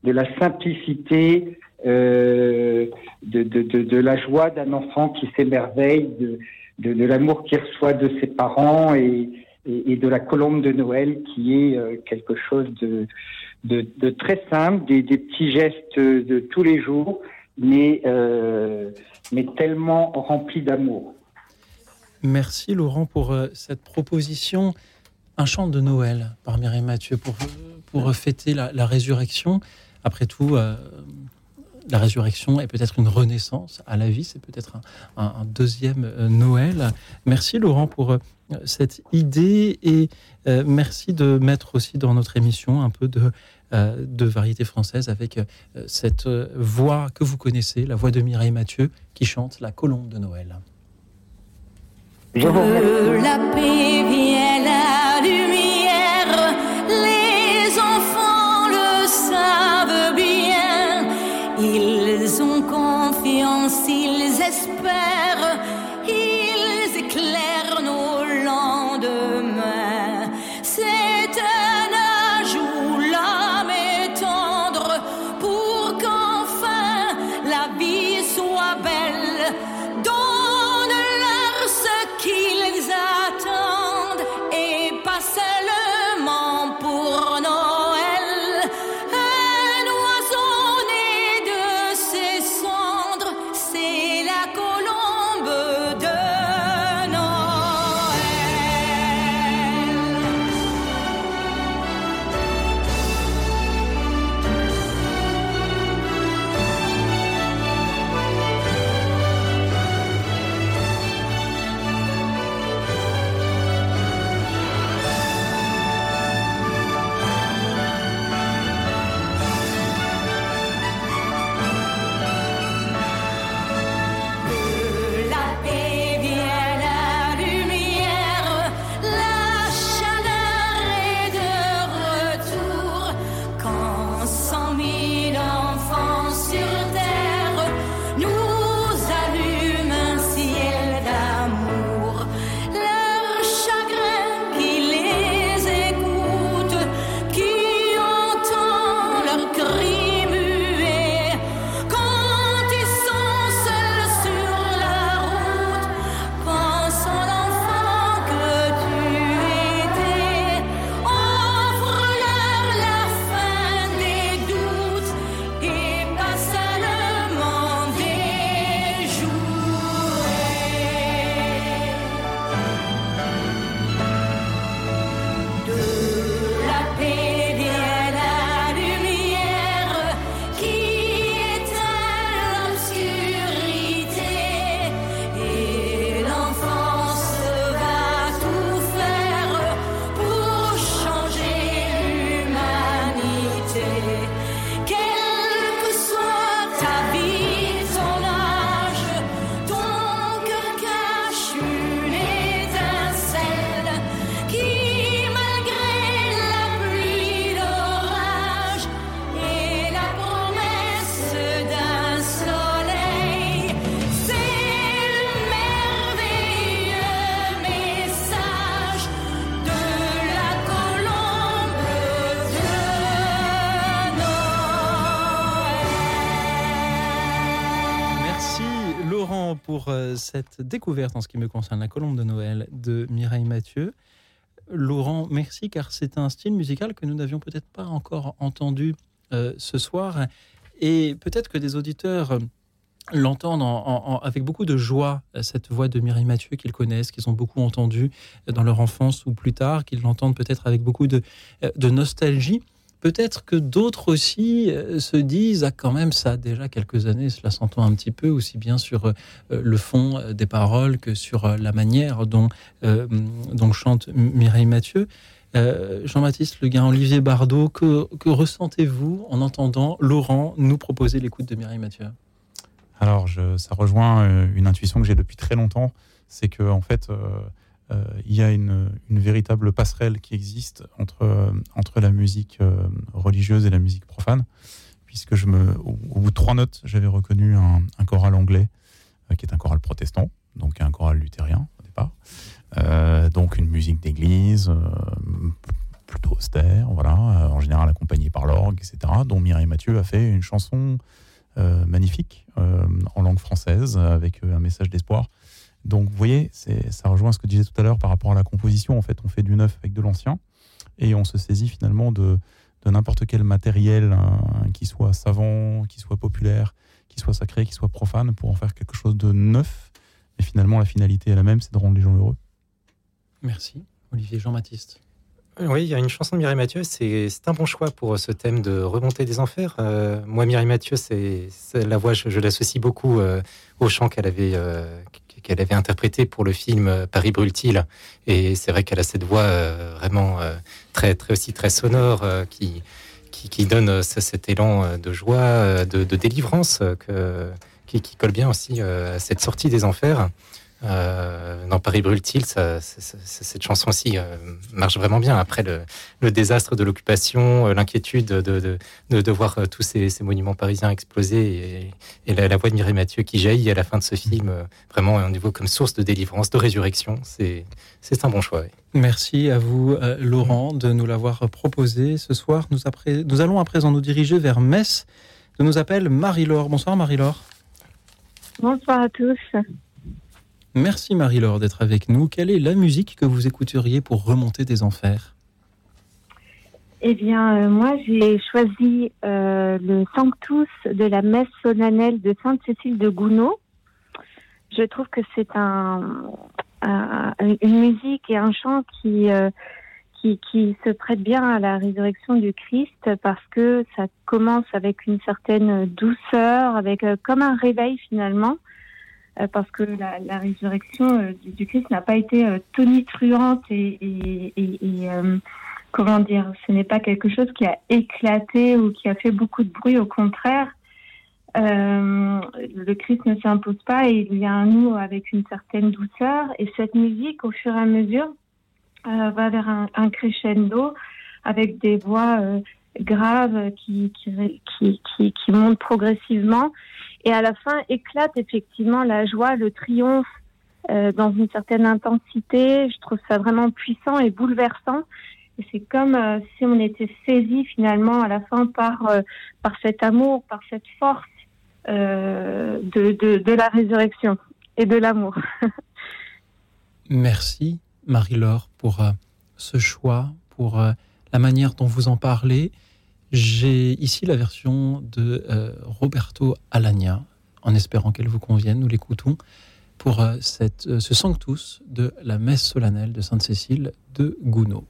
de la simplicité, euh, de, de, de, de, la joie d'un enfant qui s'émerveille, de, de, l'amour qu'il reçoit de ses parents et, et, et, de la colombe de Noël qui est euh, quelque chose de, de, très simples, des, petits gestes de tous les jours, mais, euh, mais tellement remplis d'amour. Merci Laurent pour euh, cette proposition. Un chant de Noël par Mireille Mathieu pour, pour fêter la, résurrection. Après tout, euh, la résurrection est peut-être une renaissance à la vie, c'est peut-être un, deuxième Noël. Merci Laurent pour cette idée et euh, merci de mettre aussi dans notre émission un peu de, euh, de variété française avec euh, cette voix que vous connaissez, la voix de Mireille Mathieu qui chante La colombe de Noël. Je la paix cette découverte en ce qui me concerne la colombe de Noël de Mireille Mathieu. Laurent, merci car c'est un style musical que nous n'avions peut-être pas encore entendu euh, ce soir et peut-être que des auditeurs euh, l'entendent en- en- en- avec beaucoup de joie, euh, cette voix de Mireille Mathieu qu'ils connaissent, qu'ils ont beaucoup entendue dans leur enfance ou plus tard, qu'ils l'entendent peut-être avec beaucoup de nostalgie. Peut-être que d'autres aussi euh, se disent, ah quand même, ça a déjà quelques années, cela s'entend un petit peu, aussi bien sur euh, le fond euh, des paroles que sur la manière dont, chante Mireille Mathieu. Jean-Baptiste Leguin, Olivier Bardot, que, ressentez-vous en entendant Laurent nous proposer l'écoute de Mireille Mathieu? Alors, ça rejoint une intuition que j'ai depuis très longtemps, c'est que en fait, il y a une, véritable passerelle qui existe entre, euh, entre la musique euh, religieuse et la musique profane, puisque je me, au, bout de trois notes, j'avais reconnu un, un choral anglais euh, qui est un choral protestant, donc un choral luthérien au départ, Euh, donc une musique d'église. euh, plutôt austère, voilà, euh, en général accompagné par l'orgue, etc., dont Mireille Mathieu a fait une chanson euh, magnifique euh, en langue française avec euh, un message d'espoir. Donc, vous voyez, c'est- ça rejoint ce que je disais tout à l'heure par rapport à la composition. En fait, on fait du neuf avec de l'ancien et on se saisit finalement de, de n'importe quel matériel, hein, qui soit savant, qui soit populaire, qui soit sacré, qui soit profane, pour en faire quelque chose de neuf. Et finalement, la finalité est la même, c'est de rendre les gens heureux. Merci. Olivier Jean-Baptiste. Oui, il y a une chanson de Mireille Mathieu, c'est c'est un bon choix pour ce thème de remonter des enfers. Euh, moi, Mireille Mathieu, c'est c'est- la voix, je, je l'associe beaucoup euh, au chant qu'elle avait, euh, qu'elle avait interprété pour le film euh, Paris brûle-t-il? Et c'est vrai qu'elle a cette voix euh, vraiment euh, très, très aussi très sonore qui, qui, donne ce- cet élan de joie, de, délivrance que, qui, qui colle bien aussi à cette sortie des enfers. Euh, dans Paris brûle-t-il, ça- ça- ça- cette chanson aussi euh, marche vraiment bien. Après le, le désastre de l'occupation, euh, l'inquiétude de, de, de, de voir tous ces, ces monuments parisiens exploser et, et la, la voix de Mireille Mathieu qui jaillit à la fin de ce film, euh, vraiment à un niveau comme source de délivrance, de résurrection, c'est c'est un bon choix. oui. Merci à vous, euh, Laurent, de nous l'avoir proposé ce soir. Nous, après- nous allons à présent nous diriger vers Metz, de nous appelle Marie-Laure. Bonsoir Marie-Laure. Bonsoir à tous. Merci Marie-Laure d'être avec nous. Quelle est la musique que vous écouteriez pour remonter des enfers? Eh bien, euh, moi, j'ai choisi euh, le Sanctus de la messe solennelle de Sainte-Cécile de Gounod. Je trouve que c'est un, un- une musique et un chant qui, euh, qui, qui se prête bien à la résurrection du Christ parce que ça commence avec une certaine douceur, avec comme un réveil finalement. Euh, parce que la, résurrection euh, du, Christ n'a pas été euh, tonitruante et, comment dire, ce n'est pas quelque chose qui a éclaté ou qui a fait beaucoup de bruit, au contraire. Le Christ ne s'impose pas et il vient à nous avec une certaine douceur. Et cette musique, au fur et à mesure, va vers un, crescendo avec des voix graves qui montent progressivement. Et à la fin, éclate effectivement la joie, le triomphe euh, dans une certaine intensité. Je trouve ça vraiment puissant et bouleversant. C'est comme euh, si on était saisi finalement à la fin par, euh, par cet amour, par cette force de, de, la résurrection et de l'amour. Merci Marie-Laure pour ce choix, pour la manière dont vous en parlez. J'ai ici la version de euh, Roberto Alagna, en espérant qu'elle vous convienne. Nous l'écoutons pour euh, euh, ce Sanctus de la messe solennelle de Sainte-Cécile de Gounod.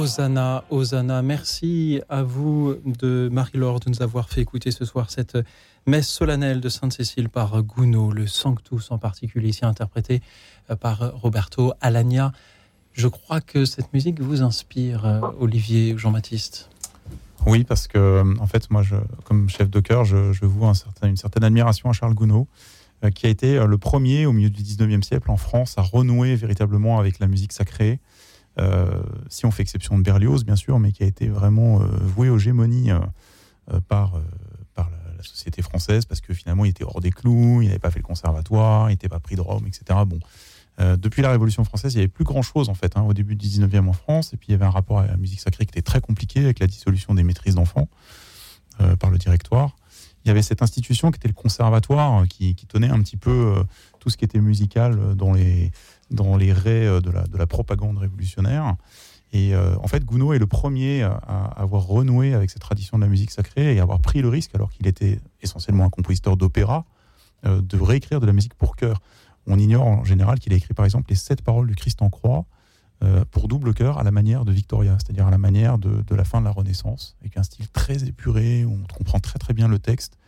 Hosanna, Hosanna. Merci à vous de Marie-Laure de nous avoir fait écouter ce soir cette messe solennelle de Sainte-Cécile par Gounod, le Sanctus en particulier, ici interprété euh, par Roberto Alagna. Je crois que cette musique vous inspire, euh, Olivier ou Jean-Baptiste. Oui, parce que en fait, moi, comme chef de chœur, je, je voue une certaine admiration à Charles Gounod, euh, qui a été le premier au milieu du 19e siècle en France à renouer véritablement avec la musique sacrée, euh, si on fait exception de Berlioz, bien sûr, mais qui a été vraiment euh, voué aux gémonies euh, par, par la, société française, parce que finalement, il était hors des clous, il n'avait pas fait le conservatoire, il n'était pas pris de Rome, etc. Bon. depuis la Révolution française, il n'y avait plus grand-chose, en fait, hein, au début du 19e en France, et puis il y avait un rapport à la musique sacrée qui était très compliqué, avec la dissolution des maîtrises d'enfants par le directoire il y avait cette institution qui était le conservatoire, qui, tenait un petit peu euh, tout ce qui était musical dans les, dans les raies de la, de la propagande révolutionnaire. Et euh, en fait, Gounod est le premier à, à, avoir renoué avec cette tradition de la musique sacrée et à avoir pris le risque, alors qu'il était essentiellement un compositeur d'opéra, euh, de réécrire de la musique pour chœur. On ignore en général qu'il a écrit par exemple les sept paroles du Christ en croix euh, pour double chœur à la manière de Victoria, c'est-à-dire à la manière de, la fin de la Renaissance, avec un style très épuré, où on comprend très très bien le texte,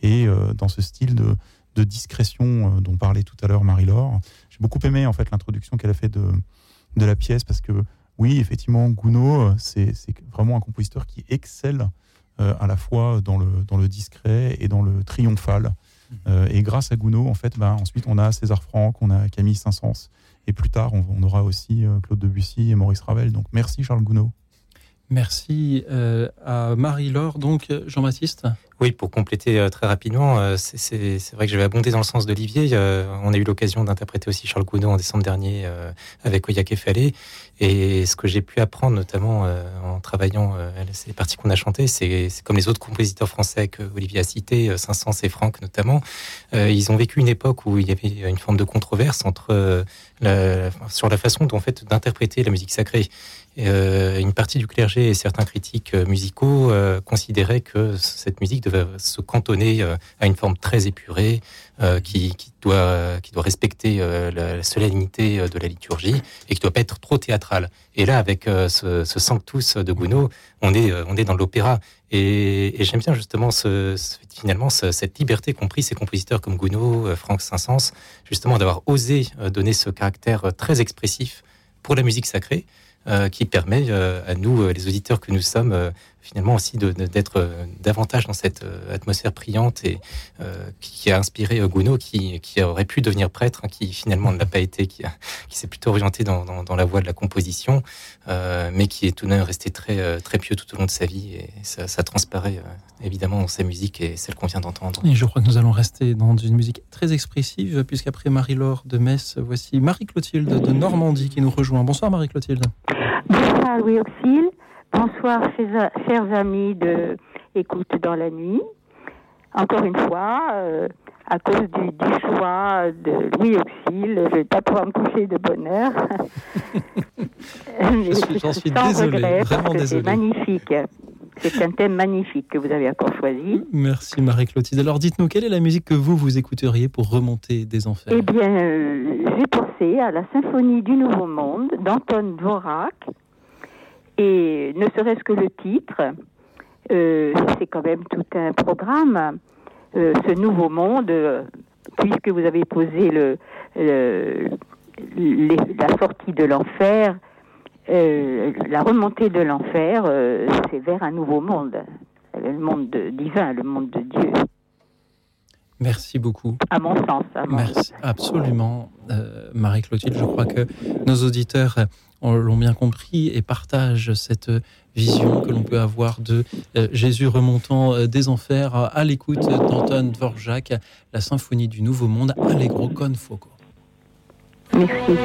et euh, dans ce style de, discrétion euh, dont parlait tout à l'heure Marie-Laure. Beaucoup aimé en fait l'introduction qu'elle a fait de, de la pièce, parce que oui, effectivement, Gounod, c'est vraiment un compositeur qui excelle euh, à la fois dans le, dans le discret et dans le triomphal. Euh, et grâce à Gounod, en fait, bah, ensuite, on a César Franck, on a Camille Saint-Saëns. Et plus tard, on, aura aussi euh, Claude Debussy et Maurice Ravel. Donc, merci Charles Gounod. Merci euh, à Marie-Laure. Donc, Jean-Baptiste Oui, pour compléter euh, très rapidement, euh, c'est vrai que je vais abonder dans le sens d'Olivier. Euh, on a eu l'occasion d'interpréter aussi Charles Gounod en décembre dernier avec Oyak Fallé. Et ce que j'ai pu apprendre, notamment en travaillant ces parties qu'on a chantées, c'est comme les autres compositeurs français que Olivier a cités, Saint-Saëns et Franck notamment, ils ont vécu une époque où il y avait une forme de controverse entre sur la façon dont, en fait, d'interpréter la musique sacrée. Une partie du clergé et certains critiques musicaux considéraient que cette musique devait se cantonner euh, à une forme très épurée, euh, qui, doit, respecter la, solennité de la liturgie et qui doit pas être trop théâtrale. Et là, avec ce, Sanctus de Gounod, on est, dans l'opéra. Et, j'aime bien justement finalement ce, cette liberté qu'ont pris ces compositeurs comme Gounod, Franck Saint-Saëns, justement d'avoir osé donner ce caractère très expressif pour la musique sacrée. Euh, qui permet euh, à nous, euh, les auditeurs que nous sommes, finalement aussi d'être davantage dans cette atmosphère priante et qui a inspiré Gounod, qui, qui, aurait pu devenir prêtre, hein, qui finalement ne l'a pas été, qui, qui s'est plutôt orienté dans, dans, dans, la voie de la composition, mais qui est tout de même resté très, très pieux tout au long de sa vie et ça, ça transparaît évidemment dans sa musique et celle qu'on vient d'entendre. Et je crois que nous allons rester dans une musique très expressive, puisqu'après Marie-Laure de Metz, voici Marie-Clotilde de Normandie qui nous rejoint. Bonsoir Marie-Clotilde. Bonsoir Louis Auxil. Bonsoir chers, chers, amis de Écoute dans la nuit. Encore une fois, euh, à cause du, du, choix de Louis Auxil, je vais pas pouvoir me coucher de bonne heure. J'en suis, suis désolé, vraiment désolé. C'est magnifique. C'est un thème magnifique que vous avez encore choisi. Merci Marie-Clotilde. Alors dites-nous, quelle est la musique que vous, vous écouteriez pour remonter des enfers? Eh bien, euh, j'ai pensé à la Symphonie du Nouveau Monde d'Anton Dvorak. Et ne serait-ce que le titre, euh, c'est quand même tout un programme. Euh, ce Nouveau Monde, puisque vous avez posé le, le les, la sortie de l'enfer, euh, la remontée de l'enfer, c'est vers un nouveau monde, le monde de, divin, le monde de Dieu. Merci beaucoup. À mon sens. À mon Merci. Sens. Absolument, Marie-Clotilde. Je crois que nos auditeurs l'ont bien compris et partagent cette vision que l'on peut avoir de euh, Jésus remontant euh, des enfers à l'écoute d'Anton Dvorak, la symphonie du Nouveau Monde, Allegro con fuoco. Merci.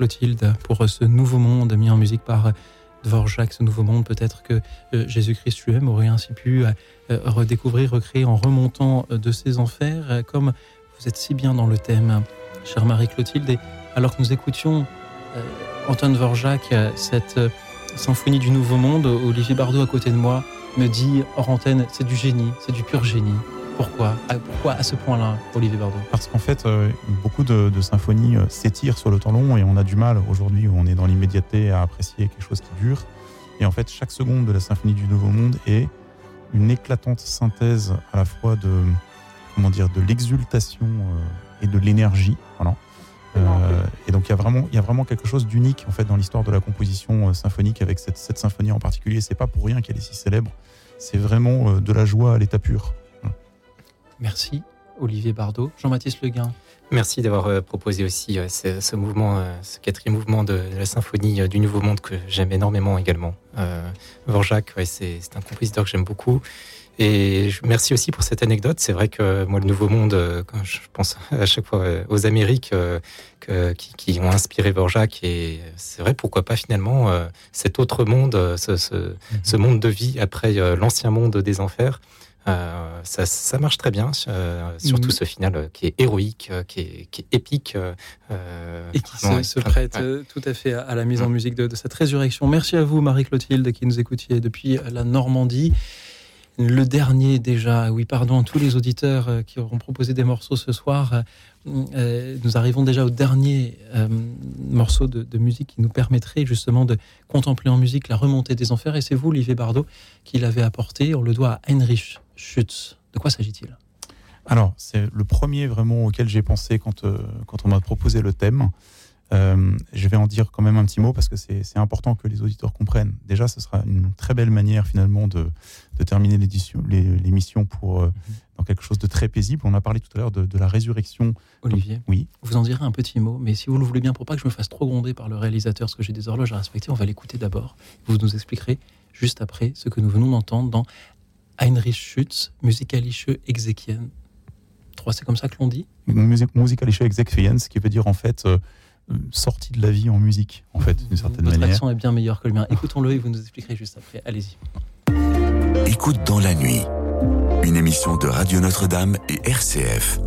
Marie-Clotilde pour ce nouveau monde mis en musique par Dvorak, ce nouveau monde peut-être que euh, Jésus-Christ lui-même aurait ainsi pu euh, redécouvrir, recréer en remontant euh, de ses enfers, comme vous êtes si bien dans le thème, chère Marie-Clotilde. Et alors que nous écoutions Antoine Dvorak, cette symphonie du nouveau monde, Olivier Bardot à côté de moi me dit hors antenne, c'est du génie, c'est du pur génie. Pourquoi Pourquoi à ce point-là, Olivier Bardot? Parce qu'en fait, euh, beaucoup de, symphonies euh, s'étirent sur le temps long et on a du mal aujourd'hui où on est dans l'immédiateté à apprécier quelque chose qui dure. Et en fait, chaque seconde de la symphonie du Nouveau Monde est une éclatante synthèse à la fois de comment dire de l'exultation euh, et de l'énergie. Voilà. et donc il y a vraiment il y a vraiment quelque chose d'unique en fait dans l'histoire de la composition symphonique avec cette, cette symphonie en particulier. C'est pas pour rien qu'elle est si célèbre. C'est vraiment de la joie à l'état pur. Merci Olivier Bardot. Jean-Baptiste Leguin. Merci d'avoir euh, proposé aussi euh, ce, mouvement, euh, ce quatrième mouvement de, la symphonie du Nouveau Monde que j'aime énormément également. Euh, c'est un compositeur que j'aime beaucoup. Et merci aussi pour cette anecdote. C'est vrai que moi, le Nouveau Monde, quand je pense à chaque fois aux Amériques qui, ont inspiré Vorjak, et c'est vrai, pourquoi pas finalement cet autre monde, ce, ce monde de vie après l'ancien monde des enfers. Euh, ça, marche très bien, euh, surtout mm. ce final euh, qui est héroïque, qui est, épique. et qui se, prête tout à fait à, la mise en mm. musique de, cette résurrection. Merci à vous, Marie-Clotilde, qui nous écoutiez depuis la Normandie. Le dernier déjà, oui, pardon, tous les auditeurs qui auront proposé des morceaux ce soir. nous arrivons déjà au dernier morceau de, de, musique qui nous permettrait justement de contempler en musique la remontée des enfers. Et c'est vous, Olivier Bardot, qui l'avez apporté. On le doit à Heinrich De quoi s'agit-il? Alors, c'est le premier vraiment auquel j'ai pensé quand, euh, quand on m'a proposé le thème. Euh, je vais en dire quand même un petit mot parce que c'est important que les auditeurs comprennent. Déjà, ce sera une très belle manière finalement de, de terminer l'émission pour euh, mhm. dans quelque chose de très paisible. On a parlé tout à l'heure de, la résurrection. Olivier, oui. Vous en direz un petit mot, mais si vous le voulez bien, pour pas que je me fasse trop gronder par le réalisateur, parce que j'ai des horloges à respecter, on va l'écouter d'abord. Vous nous expliquerez juste après ce que nous venons d'entendre dans Heinrich Schütz, Musikalische Exekien. Trois, c'est comme ça que l'on dit? Musikalische Exekien, ce qui veut dire en fait euh, sortie de la vie en musique, en fait, d'une certaine Votre manière. Votre accent est bien meilleur que le mien. Écoutons-le et vous nous expliquerez juste après. Allez-y. Écoute dans la nuit, une émission de Radio Notre-Dame et RCF.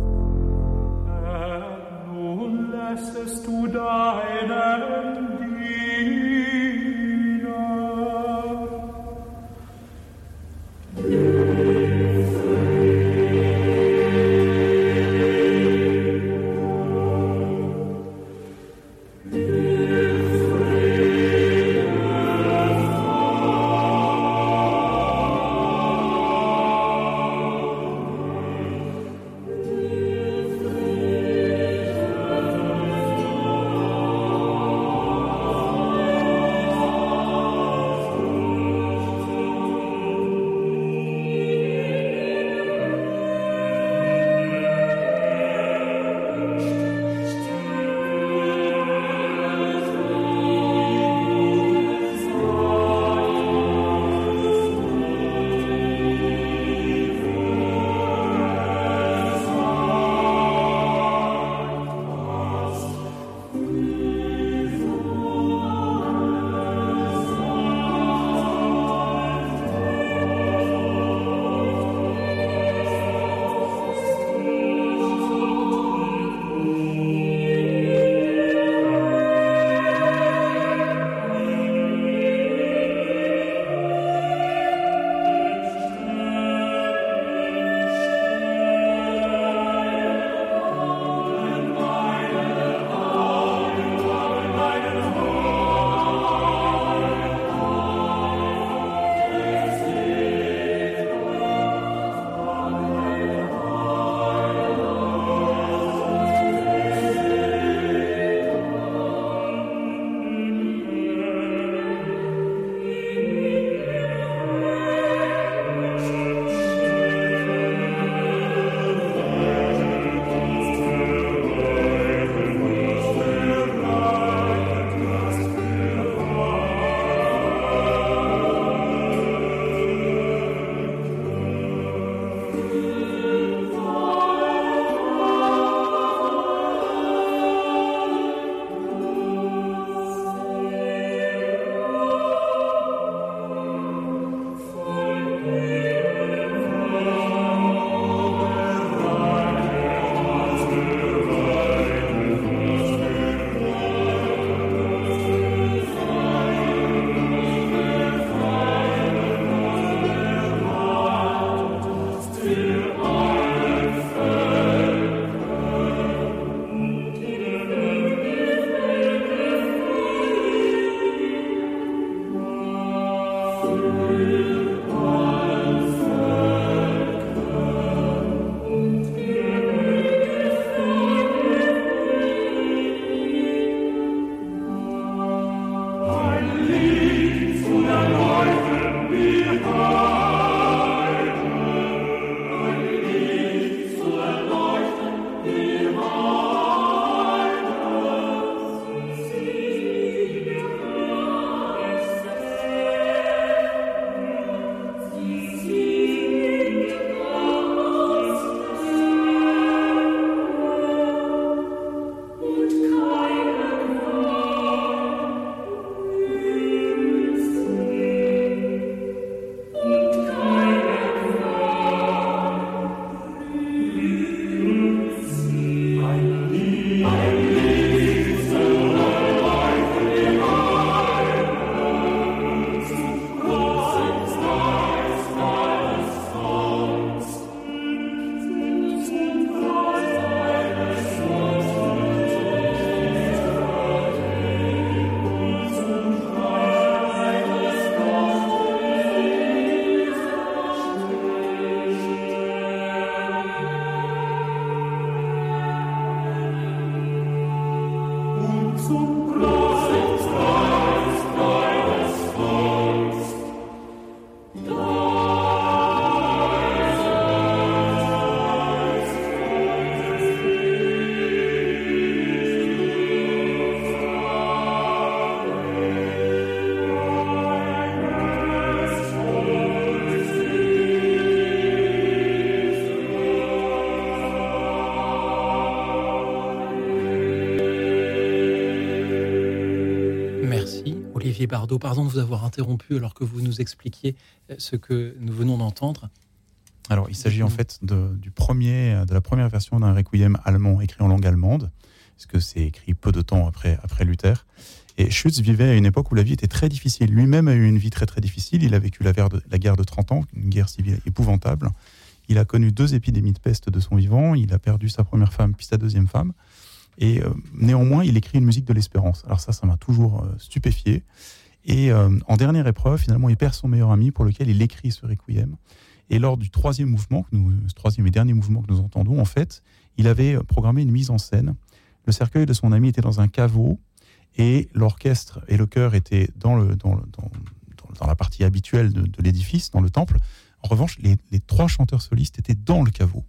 Bardot. Pardon de vous avoir interrompu alors que vous nous expliquiez euh, ce que nous venons d'entendre. Alors, il s'agit en fait de, du premier, de la première version d'un requiem allemand écrit en langue allemande, parce que c'est écrit peu de temps après, après Luther. Et Schütz vivait à une époque où la vie était très difficile. Lui-même a eu une vie très très difficile. Il a vécu la guerre de, la guerre de 30 ans, une guerre civile épouvantable. Il a connu deux épidémies de peste de son vivant. Il a perdu sa première femme puis sa deuxième femme. Et euh, néanmoins, il écrit une musique de l'espérance. Alors ça, ça m'a toujours euh, stupéfié. Et euh, en dernière épreuve, finalement, il perd son meilleur ami pour lequel il écrit ce requiem. Et lors du troisième mouvement, ce troisième et dernier mouvement que nous entendons, en fait, il avait programmé une mise en scène. Le cercueil de son ami était dans un caveau et l'orchestre et le chœur étaient dans, la partie habituelle de, de l'édifice, dans le temple. En revanche, les, les, trois chanteurs solistes étaient dans le caveau.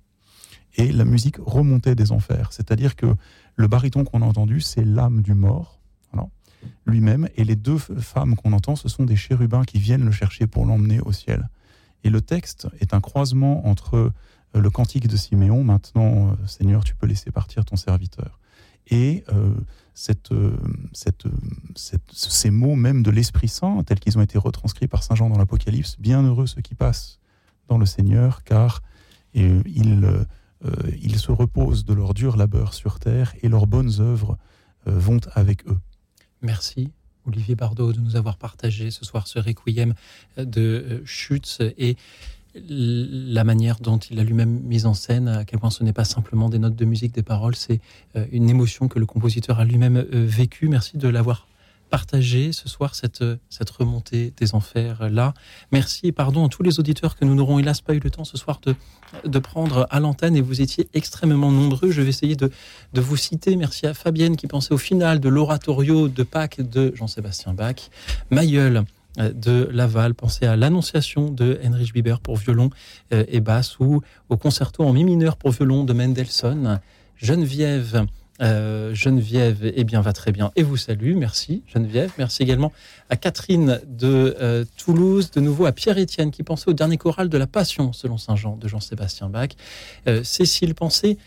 Et la musique remontait des enfers. C'est-à-dire que le baryton qu'on a entendu, c'est l'âme du mort, lui-même. Et les deux femmes qu'on entend, ce sont des chérubins qui viennent le chercher pour l'emmener au ciel. Et le texte est un croisement entre le cantique de Siméon, maintenant, euh, Seigneur, tu peux laisser partir ton serviteur, et euh, euh, ces mots même de l'Esprit Saint, tels qu'ils ont été retranscrits par Saint Jean dans l'Apocalypse, bienheureux ceux qui passent dans le Seigneur, car euh, ils, ils se reposent de leur dur labeur sur terre et leurs bonnes œuvres vont avec eux. Merci. Olivier Bardot de nous avoir partagé ce soir ce requiem de Schütz et la manière dont il a lui-même mis en scène, à quel point ce n'est pas simplement des notes de musique, des paroles, c'est une émotion que le compositeur a lui-même vécue. Merci de l'avoir partagé ce soir, cette, cette remontée des enfers là. Merci et pardon à tous les auditeurs que nous n'aurons hélas pas eu le temps ce soir de, de prendre à l'antenne et vous étiez extrêmement nombreux. Je vais essayer de, de vous citer. Merci à Fabienne qui pensait au final de l'oratorio de Pâques de Jean-Sébastien Bach. Mailleul de Laval, pensez à l'Annonciation de Heinrich Bieber pour violon et basse ou au concerto en mi mineur pour violon de Mendelssohn. Geneviève, euh, Geneviève, eh bien, va très bien et vous salue. Merci, Geneviève. Merci également à Catherine de euh, Toulouse, de nouveau à Pierre-Étienne qui pensait au dernier choral de la Passion, selon Saint Jean, de Jean-Sébastien Bach. Euh, Cécile pensait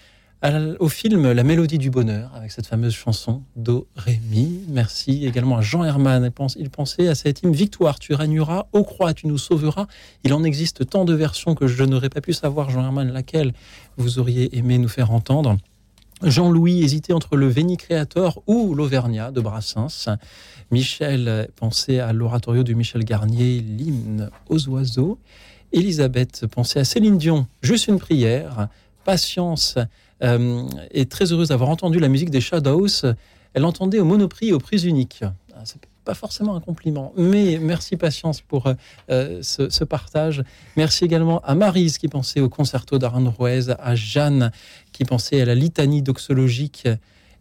au film La Mélodie du Bonheur, avec cette fameuse chanson Do, Ré, Mi. Merci également à Jean Herman. Il, pensait à cette hymne Victoire, tu régneras, ô croix, tu nous sauveras. Il en existe tant de versions que je n'aurais pas pu savoir, Jean Herman, laquelle vous auriez aimé nous faire entendre. Jean-Louis hésitait entre le Veni Creator ou l'Auvergnat de Brassens. Michel pensait à l'oratorio de Michel Garnier, l'hymne aux oiseaux. Elisabeth pensait à Céline Dion, juste une prière. Patience euh, est très heureuse d'avoir entendu la musique des Shadows. Elle entendait au Monoprix au prix unique. C'est pas forcément un compliment, mais merci Patience pour euh, ce, ce, partage. Merci également à Marise qui pensait au concerto Ruiz, à Jeanne qui pensait à la litanie doxologique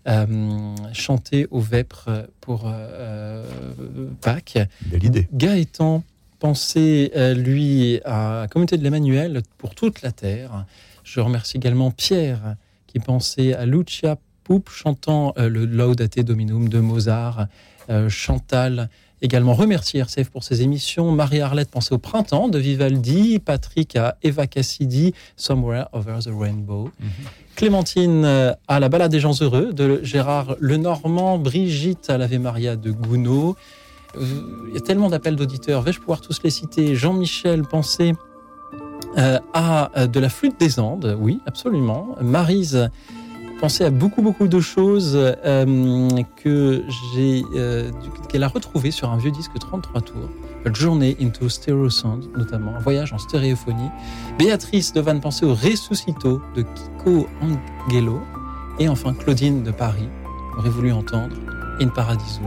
euh, chantée au Vêpres pour euh, Pâques. Belle idée. Gaëtan pensait, lui, à la communauté de l'Emmanuel pour toute la terre. Je remercie également Pierre qui pensait à Lucia Poupe chantant euh, le Laudate Dominum de Mozart, euh, Chantal également remercier RCF pour ses émissions, Marie-Arlette pensait au printemps de Vivaldi, Patrick à Eva Cassidy, Somewhere Over the Rainbow, mm -hmm. Clémentine euh, à La balade des gens heureux de Gérard Lenormand, Brigitte à l'Ave Maria de Gounod. Il y a tellement d'appels d'auditeurs, vais-je pouvoir tous les citer? Jean-Michel pensait euh, à de la flûte des Andes, oui, absolument. Marise pensait à beaucoup, beaucoup de choses euh, que j'ai, euh, qu'elle a retrouvées sur un vieux disque 33 tours. A Journey into Stereo Sound, notamment, un voyage en stéréophonie. Béatrice devant penser au Resuscito de Kiko Angelo. Et enfin, Claudine de Paris aurait voulu entendre In Paradiso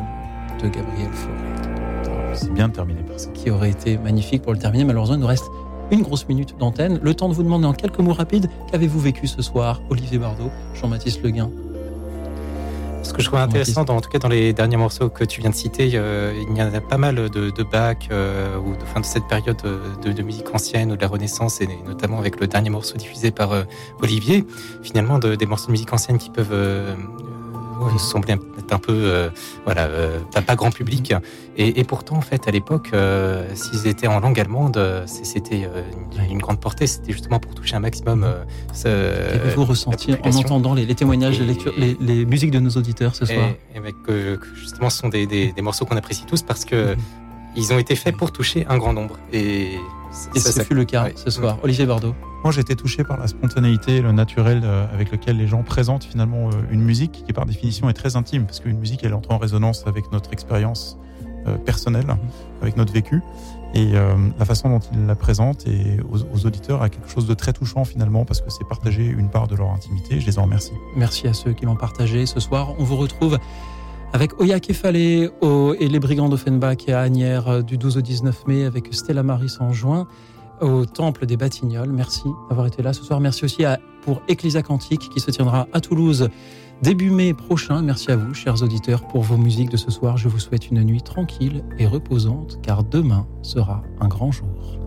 de Gabriel Fauré. C'est bien de terminer par ça. Qui aurait été magnifique pour le terminer. Malheureusement, il nous reste une grosse minute d'antenne. Le temps de vous demander en quelques mots rapides qu'avez-vous vécu ce soir, Olivier Bardot, Jean-Baptiste Leguin Ce que je trouve intéressant, dans, en tout cas dans les derniers morceaux que tu viens de citer, euh, il y en a pas mal de, de euh, ou de, fin, de cette période de, de, musique ancienne ou de la Renaissance, et notamment avec le dernier morceau diffusé par euh, Olivier, finalement des morceaux de musique ancienne qui peuvent ouais, semblait être un peu, euh, voilà, euh, pas grand public. Et, et, pourtant, en fait, à l'époque, euh, s'ils étaient en langue allemande, c'était une, une, grande portée. C'était justement pour toucher un maximum. Euh, vous ressentir en entendant les, les témoignages, et, les, lectures, les, les, musiques de nos auditeurs ce soir Et, avec, justement, ce sont des, des, des morceaux qu'on apprécie tous parce que mm -hmm. ils ont été faits pour toucher un grand nombre. Et, et ça, ce fut le cas ce soir. Olivier Bardot. Moi, j'ai été touché par la spontanéité, le naturel euh, avec lequel les gens présentent finalement euh, une musique qui, par définition, est très intime, parce qu'une musique, elle entre en résonance avec notre expérience euh, personnelle, avec notre vécu. Et euh, la façon dont ils la présentent et aux, aux, auditeurs a quelque chose de très touchant finalement, parce que c'est partager une part de leur intimité. Je les en remercie. Merci à ceux qui l'ont partagé. Ce soir, on vous retrouve avec Oya Kefale et les Brigands d'Offenbach à Agnières du 12 au 19 mai, avec Stella Maris en juin au Temple des Batignolles. Merci d'avoir été là ce soir. Merci aussi pour Ecclesia Quantique qui se tiendra à Toulouse début mai prochain. Merci à vous, chers auditeurs, pour vos musiques de ce soir. Je vous souhaite une nuit tranquille et reposante car demain sera un grand jour.